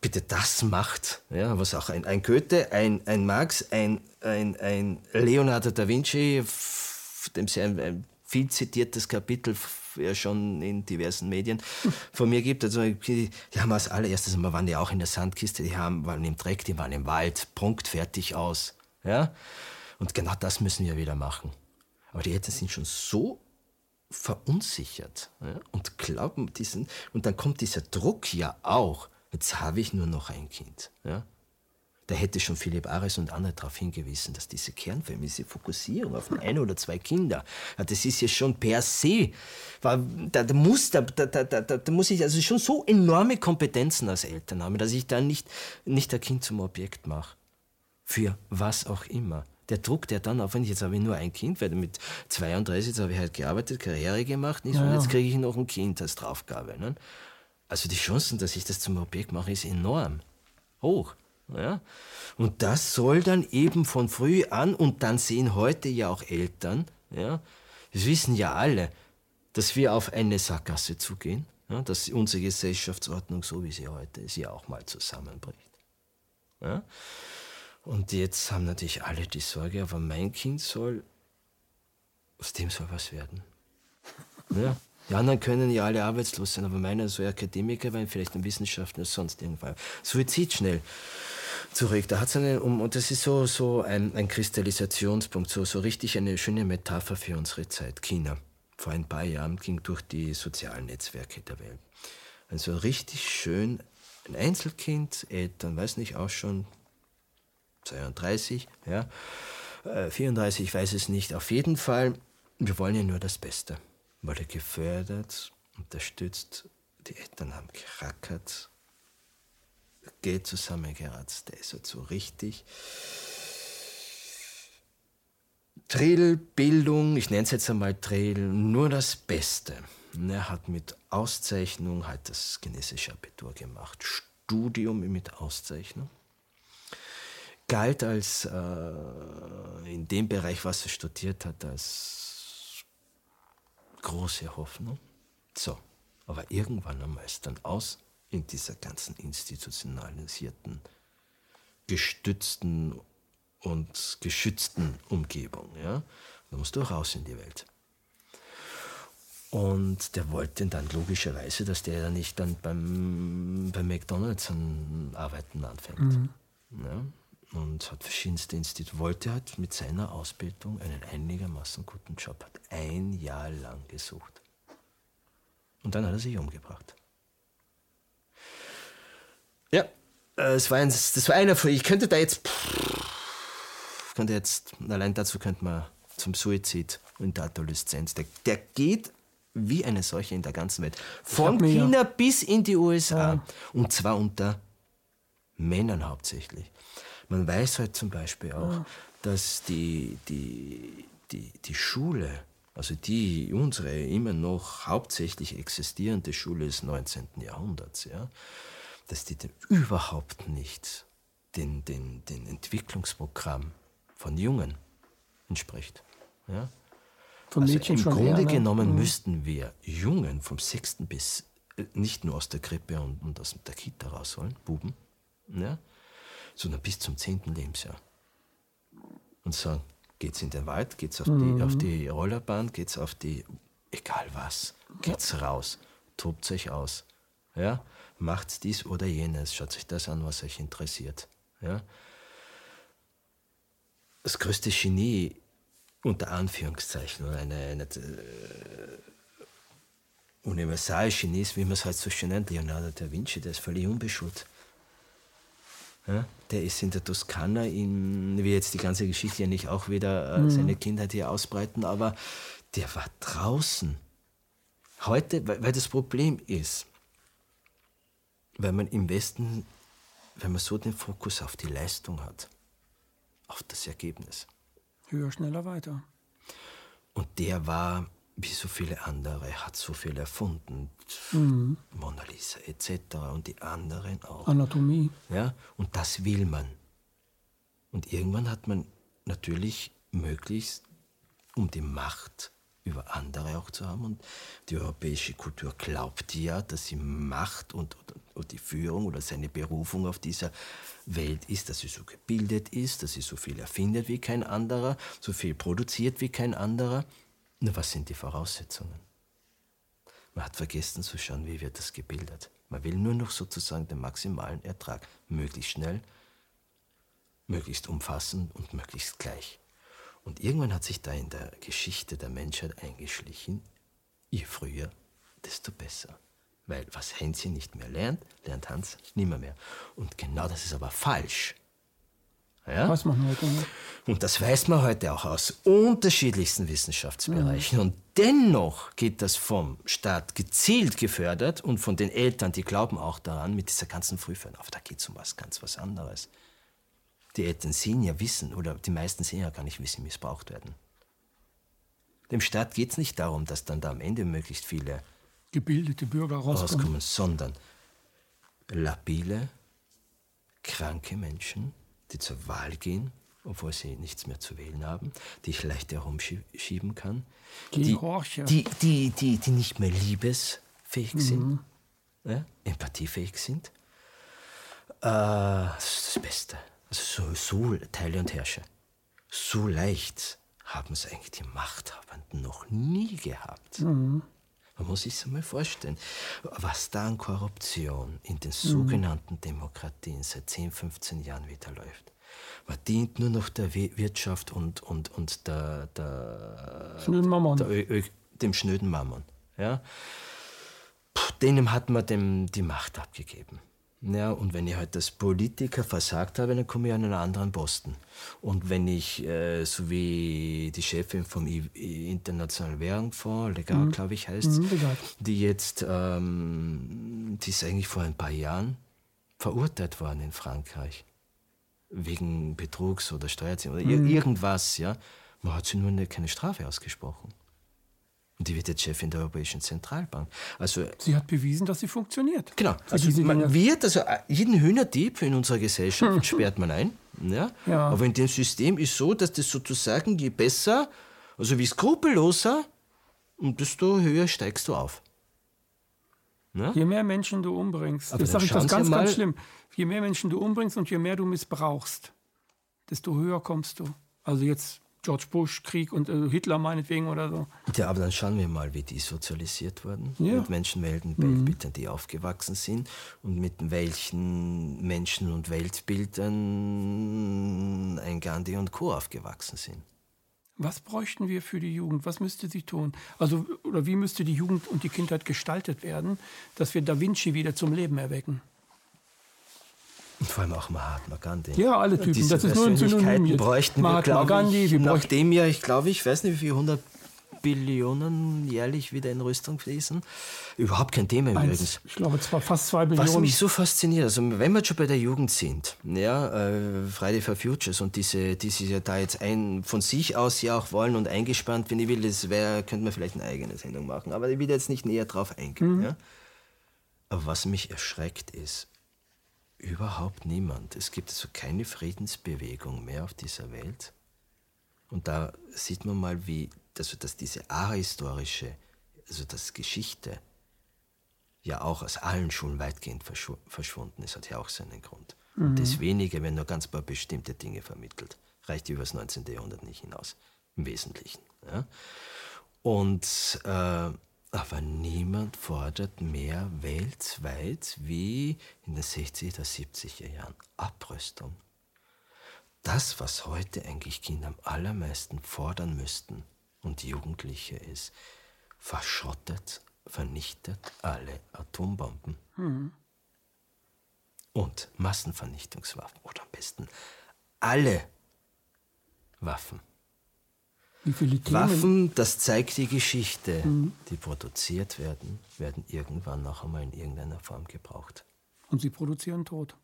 bitte das macht, ja, was auch ein, ein Goethe, ein, ein Marx, ein, ein, ein Leonardo da Vinci, dem es ein, ein viel zitiertes Kapitel ja schon in diversen Medien von mir gibt. Also die haben als allererstes, wir waren ja auch in der Sandkiste, die haben, waren im Dreck, die waren im Wald, Punkt, fertig aus. Ja? Und genau das müssen wir wieder machen. Aber die Eltern sind schon so verunsichert ja? und glauben diesen, und dann kommt dieser Druck ja auch, jetzt habe ich nur noch ein Kind. Ja? Da hätte schon Philipp Ares und andere darauf hingewiesen, dass diese Kernfamilie, diese Fokussierung auf ein oder zwei Kinder, das ist ja schon per se, da, da, muss, da, da, da, da muss ich also schon so enorme Kompetenzen als Eltern haben, dass ich da nicht, nicht ein Kind zum Objekt mache für was auch immer. Der Druck, der dann auf, wenn ich jetzt habe ich nur ein Kind, weil mit 32, jetzt habe ich halt gearbeitet, Karriere gemacht, nicht? Ja, und jetzt kriege ich noch ein Kind als Draufgabe. Ne? Also die Chancen, dass ich das zum Objekt mache, ist enorm. Hoch. Ja? Und das soll dann eben von früh an, und dann sehen heute ja auch Eltern, ja, das wissen ja alle, dass wir auf eine Sackgasse zugehen, ja, dass unsere Gesellschaftsordnung, so wie sie heute ist, ja auch mal zusammenbricht. Ja? Und jetzt haben natürlich alle die Sorge, aber mein Kind soll, aus dem soll was werden. Ja. Die anderen können ja alle arbeitslos sein, aber meiner soll Akademiker werden, vielleicht in Wissenschaften oder sonst irgendwann. Suizid schnell zurück. Da hat's eine, und das ist so, so ein, ein Kristallisationspunkt, so, so richtig eine schöne Metapher für unsere Zeit. China. Vor ein paar Jahren ging durch die sozialen Netzwerke der Welt. Also richtig schön, ein Einzelkind, Eltern, weiß nicht, auch schon 32, ja, 34, äh, weiß es nicht. Auf jeden Fall, wir wollen ja nur das Beste. Wurde gefördert, unterstützt, die Eltern haben gerackert, Geld zusammengeratzt, der ist halt so richtig. Trill, Bildung, ich nenne es jetzt einmal Trill, nur das Beste. Er hat mit Auszeichnung halt das chinesische Abitur gemacht. Studium mit Auszeichnung galt als äh, in dem Bereich, was er studiert hat, als große Hoffnung. So, aber irgendwann einmal ist dann aus in dieser ganzen institutionalisierten, gestützten und geschützten Umgebung. Ja? Da musst du raus in die Welt. Und der wollte dann logischerweise, dass der nicht dann beim, beim McDonalds an Arbeiten anfängt. Mhm. Ja? Und hat verschiedenste Institute, wollte halt mit seiner Ausbildung einen einigermaßen guten Job, hat ein Jahr lang gesucht. Und dann hat er sich umgebracht. Ja, äh, es war ein, das war einer von, ich könnte da jetzt, pff, könnte jetzt, allein dazu könnte man zum Suizid und der Adoleszenz, der, der geht wie eine Seuche in der ganzen Welt. Von China ja. bis in die USA. Ja. Und zwar unter Männern hauptsächlich. Man weiß halt zum Beispiel auch, ja. dass die, die, die, die Schule also die unsere immer noch hauptsächlich existierende Schule des 19. Jahrhunderts, ja, dass die überhaupt nicht den, den, den Entwicklungsprogramm von Jungen entspricht. Ja. Von also Mädchen Im Grunde eher, ne? genommen Mhm. müssten wir Jungen vom 6. bis äh, nicht nur aus der Krippe und, und aus der Kita rausholen, Buben, ja, sondern bis zum 10. Lebensjahr. Und sagen, geht's in den Wald, geht's auf, die, auf die Rollerbahn, geht's auf die, egal was, geht's raus, tobt euch aus. Ja? Macht dies oder jenes, schaut euch das an, was euch interessiert. Ja? Das größte Genie, unter Anführungszeichen, oder eine, eine äh, Universalgenie ist, wie man es halt so schön nennt, Leonardo da Vinci, der ist völlig unbeschult. Ja, der ist in der Toskana, in, wie jetzt die ganze Geschichte ja nicht auch wieder äh, seine Kindheit hier ausbreiten, aber der war draußen. Heute, weil, weil das Problem ist, weil man im Westen, wenn man so den Fokus auf die Leistung hat, auf das Ergebnis. Höher, schneller, weiter. Und der war, wie so viele andere, hat so viel erfunden. Mona Lisa etc. und die anderen auch. Anatomie. Ja? Und das will man. Und irgendwann hat man natürlich möglichst, um die Macht über andere auch zu haben. Und die europäische Kultur glaubt ja, dass sie Macht und, und, und die Führung oder seine Berufung auf dieser Welt ist, dass sie so gebildet ist, dass sie so viel erfindet wie kein anderer, so viel produziert wie kein anderer. Nur was sind die Voraussetzungen? Man hat vergessen zu schauen, wie wird das gebildet. Man will nur noch sozusagen den maximalen Ertrag. Möglichst schnell, möglichst umfassend und möglichst gleich. Und irgendwann hat sich da in der Geschichte der Menschheit eingeschlichen, je früher, desto besser. Weil was Hänschen nicht mehr lernt, lernt Hans nimmer mehr. Und genau das ist aber falsch. Ja? Was machen wir heute? Ne? Und das weiß man heute auch aus unterschiedlichsten Wissenschaftsbereichen. Und dennoch geht das vom Staat gezielt gefördert und von den Eltern, die glauben auch daran, mit dieser ganzen Frühförderung. Aber da geht es um was ganz was anderes. Die Eltern sehen ja wissen, oder die meisten sehen ja gar nicht, wie sie missbraucht werden. Dem Staat geht es nicht darum, dass dann da am Ende möglichst viele Gebildete Bürger rauskommen. rauskommen, sondern labile, kranke Menschen, die zur Wahl gehen, obwohl sie nichts mehr zu wählen haben, die ich leicht herumschieben kann, die, Gehorche. die, die, die, die nicht mehr liebesfähig sind, ja, empathiefähig sind. Äh, das ist das Beste. Also so, so Teile und Herrscher. So leicht haben es eigentlich die Machthabenden noch nie gehabt. Man muss sich einmal vorstellen, was da an Korruption in den sogenannten Demokratien seit 10, 15 Jahren wieder läuft. Man dient nur noch der Wirtschaft und, und, und der, der, Schnöden Mammon. der dem schnöden Mammon. Ja? Puh, denen hat man dem die Macht abgegeben. Ja, und wenn ich halt als Politiker versagt habe, dann komme ich an einen anderen Posten. Und wenn ich, äh, so wie die Chefin vom I Internationalen Währungsfonds, Legal, glaube ich, heißt, Mhm, die jetzt, ähm, die ist eigentlich vor ein paar Jahren verurteilt worden in Frankreich. Wegen Betrugs oder Steuerziehung oder ir irgendwas, ja. Man hat sie nur eine, keine Strafe ausgesprochen. Und die wird jetzt Chefin der Europäischen Zentralbank. Also Sie hat bewiesen, dass sie funktioniert. Genau. Also man wird, also jeden Hühnerdieb in unserer Gesellschaft sperrt man ein. Ja? Ja. Aber in dem System ist so, dass das sozusagen je besser, also wie skrupelloser, und desto höher steigst du auf. Ja? Je mehr Menschen du umbringst, Aber das sage ich das ganz, ganz schlimm. Je mehr Menschen du umbringst und je mehr du missbrauchst, desto höher kommst du. Also jetzt George Bush, Krieg und äh, Hitler meinetwegen oder so. Ja, aber dann schauen wir mal, wie die sozialisiert wurden. Ja. Mit Menschen, welchen Weltbildern die aufgewachsen sind und mit welchen Menschen und Weltbildern ein Gandhi und Co. aufgewachsen sind. Was bräuchten wir für die Jugend? Was müsste sie tun? Also, oder wie müsste die Jugend und die Kindheit gestaltet werden, dass wir Da Vinci wieder zum Leben erwecken? Und vor allem auch Mahatma Gandhi. Ja, alle Typen. Diese Das ist nur ein Synonym bräuchten Mahatma wir, Gandhi, ich, wir bräuchten- nachdem ja, ich glaube, ich weiß nicht, wie viele hundert Billionen jährlich wieder in Rüstung fließen. Überhaupt kein Thema Eins, übrigens. Ich glaube, zwar fast zwei Billionen. Was mich so fasziniert, also wenn wir schon bei der Jugend sind, ja, äh, Friday for Futures und diese, die sich ja da jetzt ein, von sich aus ja auch wollen und eingespannt, wenn ich will, das wäre, könnte man vielleicht eine eigene Sendung machen, aber ich will jetzt nicht näher drauf eingehen. Mhm. Ja. Aber was mich erschreckt ist, überhaupt niemand. Es gibt also keine Friedensbewegung mehr auf dieser Welt. Und da sieht man mal, wie also dass diese ahistorische, also das Geschichte, ja auch aus allen Schulen weitgehend verschwunden ist, hat ja auch seinen Grund. Mhm. Und das wenige, wenn nur ganz paar bestimmte Dinge vermittelt, reicht über das 19. Jahrhundert nicht hinaus, im Wesentlichen. Ja? Und äh, aber niemand fordert mehr weltweit wie in den 60er, 70er Jahren Abrüstung. Das, was heute eigentlich Kinder am allermeisten fordern müssten und Jugendliche ist, verschrottet, vernichtet alle Atombomben. Mhm. Und Massenvernichtungswaffen oder am besten alle Waffen. Waffen, das zeigt die Geschichte, mhm. die produziert werden, werden irgendwann noch einmal in irgendeiner Form gebraucht. Und sie produzieren Tod.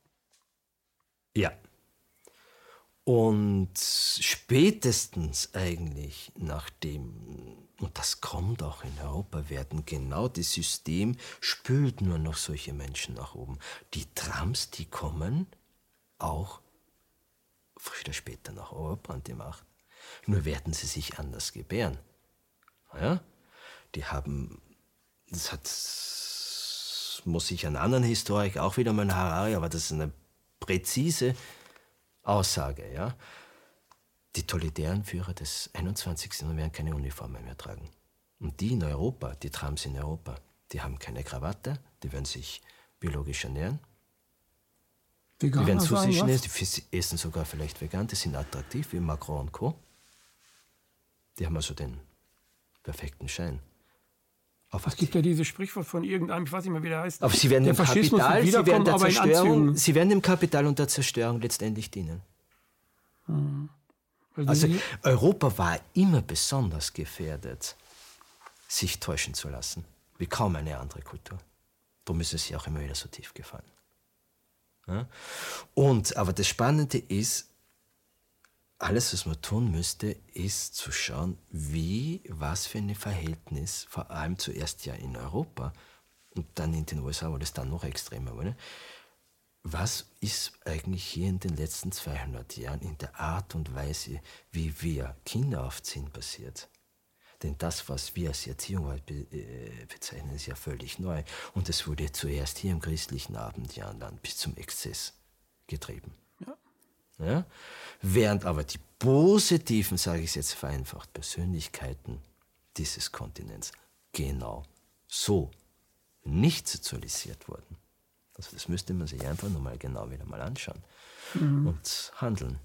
Ja. Und spätestens eigentlich nachdem, und das kommt auch in Europa, werden genau das System spült nur noch solche Menschen nach oben. Die Trams, die kommen auch früher oder später nach Europa an die Macht. Nur werden sie sich anders gebären. Ja? Die haben, das hat, muss ich an anderen Historiker auch wieder mal Harari, aber das ist eine präzise Aussage. Ja? Die totalitären Führer des 21. Jahrhunderts werden keine Uniformen mehr tragen. Und die in Europa, die Trams in Europa, die haben keine Krawatte, die werden sich biologisch ernähren. Veganer die werden zu sich ernähren, die essen sogar vielleicht vegan, die sind attraktiv wie Macron und Co. Die haben also den perfekten Schein. Auf es gibt ja dieses Sprichwort von irgendeinem, ich weiß nicht mehr, wie der heißt. Aber sie werden dem Kapital, sie werden der Zerstörung, sie werden dem Kapital und der Zerstörung letztendlich dienen. Mhm. Also Europa war immer besonders gefährdet, sich täuschen zu lassen, wie kaum eine andere Kultur. Darum ist es ja auch immer wieder so tief gefallen. Ja? Und, aber das Spannende ist, alles, was man tun müsste, ist zu schauen, wie, was für ein Verhältnis, vor allem zuerst ja in Europa und dann in den USA, wo das dann noch extremer wurde, was ist eigentlich hier in den letzten 200 Jahren in der Art und Weise, wie wir Kinder aufziehen, passiert? Denn das, was wir als Erziehung äh, bezeichnen, ist ja völlig neu. Und es wurde zuerst hier im christlichen Abendjahr dann bis zum Exzess getrieben. Ja? Während aber die positiven, sage ich es jetzt vereinfacht, Persönlichkeiten dieses Kontinents genau so nicht sozialisiert wurden. Also das müsste man sich einfach nur mal genau wieder mal anschauen mhm. und handeln.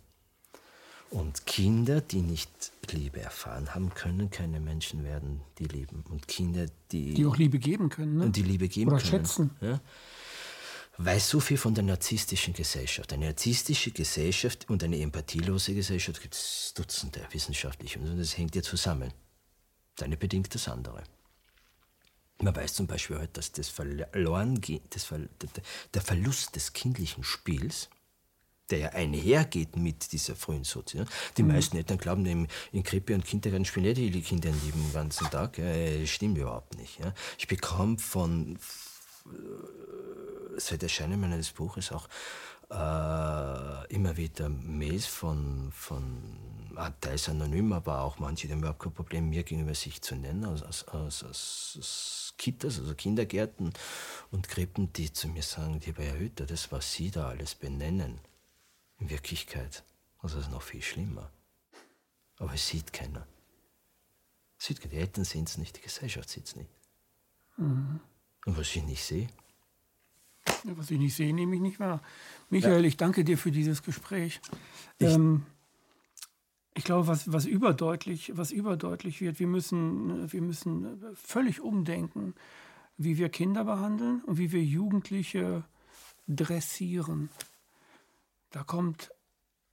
Und Kinder, die nicht Liebe erfahren haben, können keine Menschen werden, die lieben. Und Kinder, die... Die auch Liebe geben können. Ne? Die Liebe geben Oder können. schätzen. Ja? Weiß so viel von der narzisstischen Gesellschaft. Eine narzisstische Gesellschaft und eine empathielose Gesellschaft gibt es Dutzende wissenschaftlich und das hängt ja zusammen. Das eine bedingt das andere. Man weiß zum Beispiel heute, dass das Verloren das Ver der Verlust des kindlichen Spiels, der ja einhergeht mit dieser frühen Sozial. Die mhm. meisten Eltern glauben, in, in Krippe und Kindergarten spielen nicht die Kinder lieben den ganzen Tag. Ja, stimmt überhaupt nicht. Ja. Ich bekomme von seit Erscheinen meines Buches auch äh, immer wieder Mails von, von ah, teils anonym, aber auch manche, die haben überhaupt kein Problem, mir gegenüber sich zu nennen, aus, aus, aus, aus Kitas, also Kindergärten und Krippen, die zu mir sagen, lieber Herr Hütter, das, was Sie da alles benennen, in Wirklichkeit, also das ist noch viel schlimmer. Aber es sieht keiner. sieht, die Eltern sehen es nicht, die Gesellschaft sieht es nicht. Mhm. Und was ich nicht sehe, was ich nicht sehe, nehme ich nicht wahr. Michael, ja. ich danke dir für dieses Gespräch. Ich, ähm, ich glaube, was, was, überdeutlich, was überdeutlich wird, wir müssen, wir müssen völlig umdenken, wie wir Kinder behandeln und wie wir Jugendliche dressieren. Da kommt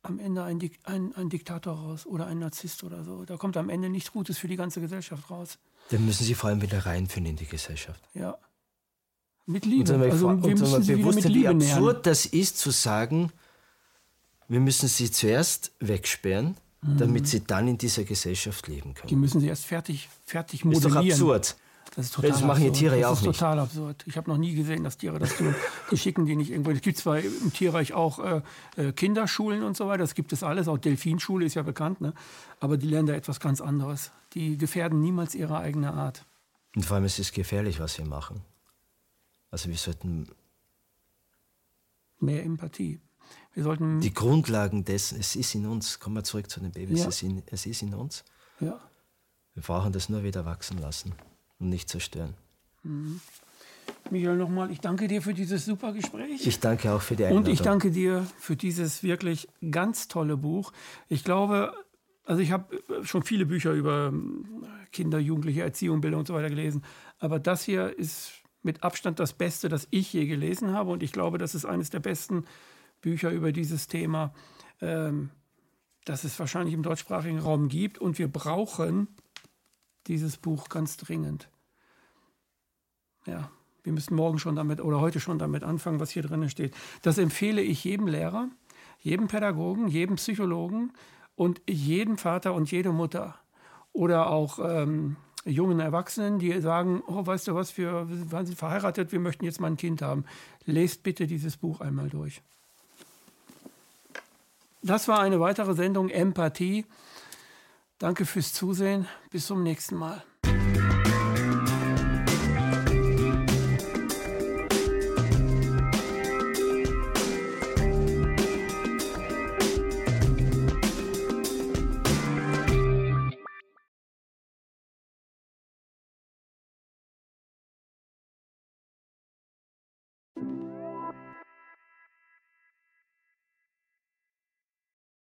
am Ende ein, ein, ein Diktator raus oder ein Narzisst oder so. Da kommt am Ende nichts Gutes für die ganze Gesellschaft raus. Dann müssen Sie vor allem wieder reinführen in die Gesellschaft. Ja. Mit Liebe. Und also und wir müssen sie bewusst, mit Liebe wie absurd nähern. das ist, zu sagen, wir müssen sie zuerst wegsperren, damit sie dann in dieser Gesellschaft leben können. Die müssen sie erst fertig, fertig ist doch modellieren. absurd. Das ist total Das machen die absurd. Tiere ja das auch ist nicht. total absurd. Ich habe noch nie gesehen, dass Tiere das tun. Die schicken die nicht irgendwo. Es gibt zwar im Tierreich auch äh, äh, Kinderschulen und so weiter, das gibt es alles. Auch Delfinschule ist ja bekannt, ne? aber die lernen da etwas ganz anderes. Die gefährden niemals ihre eigene Art. Und vor allem es ist gefährlich, was wir machen. Also wir sollten Mehr Empathie. Wir sollten. die Grundlagen dessen, es ist in uns, kommen wir zurück zu den Babys, Ja. es, ist in, es ist in uns. ja. Wir brauchen das nur wieder wachsen lassen und nicht zerstören. Michael, nochmal, ich danke dir für dieses super Gespräch. Ich danke auch für die Einladung. Und ich danke dir für dieses wirklich ganz tolle Buch. Ich glaube, also ich habe schon viele Bücher über Kinder, Jugendliche, Erziehung, Bildung und so weiter gelesen. Aber das hier ist mit Abstand das Beste, das ich je gelesen habe. Und ich glaube, das ist eines der besten Bücher über dieses Thema, ähm, das es wahrscheinlich im deutschsprachigen Raum gibt. Und wir brauchen dieses Buch ganz dringend. Ja, wir müssen morgen schon damit oder heute schon damit anfangen, was hier drin steht. Das empfehle ich jedem Lehrer, jedem Pädagogen, jedem Psychologen und jedem Vater und jede Mutter. Oder auch ähm, jungen Erwachsenen, die sagen, oh, weißt du was, wir waren verheiratet, wir möchten jetzt mal ein Kind haben. Lest bitte dieses Buch einmal durch. Das war eine weitere Sendung Empathie. Danke fürs Zusehen. Bis zum nächsten Mal.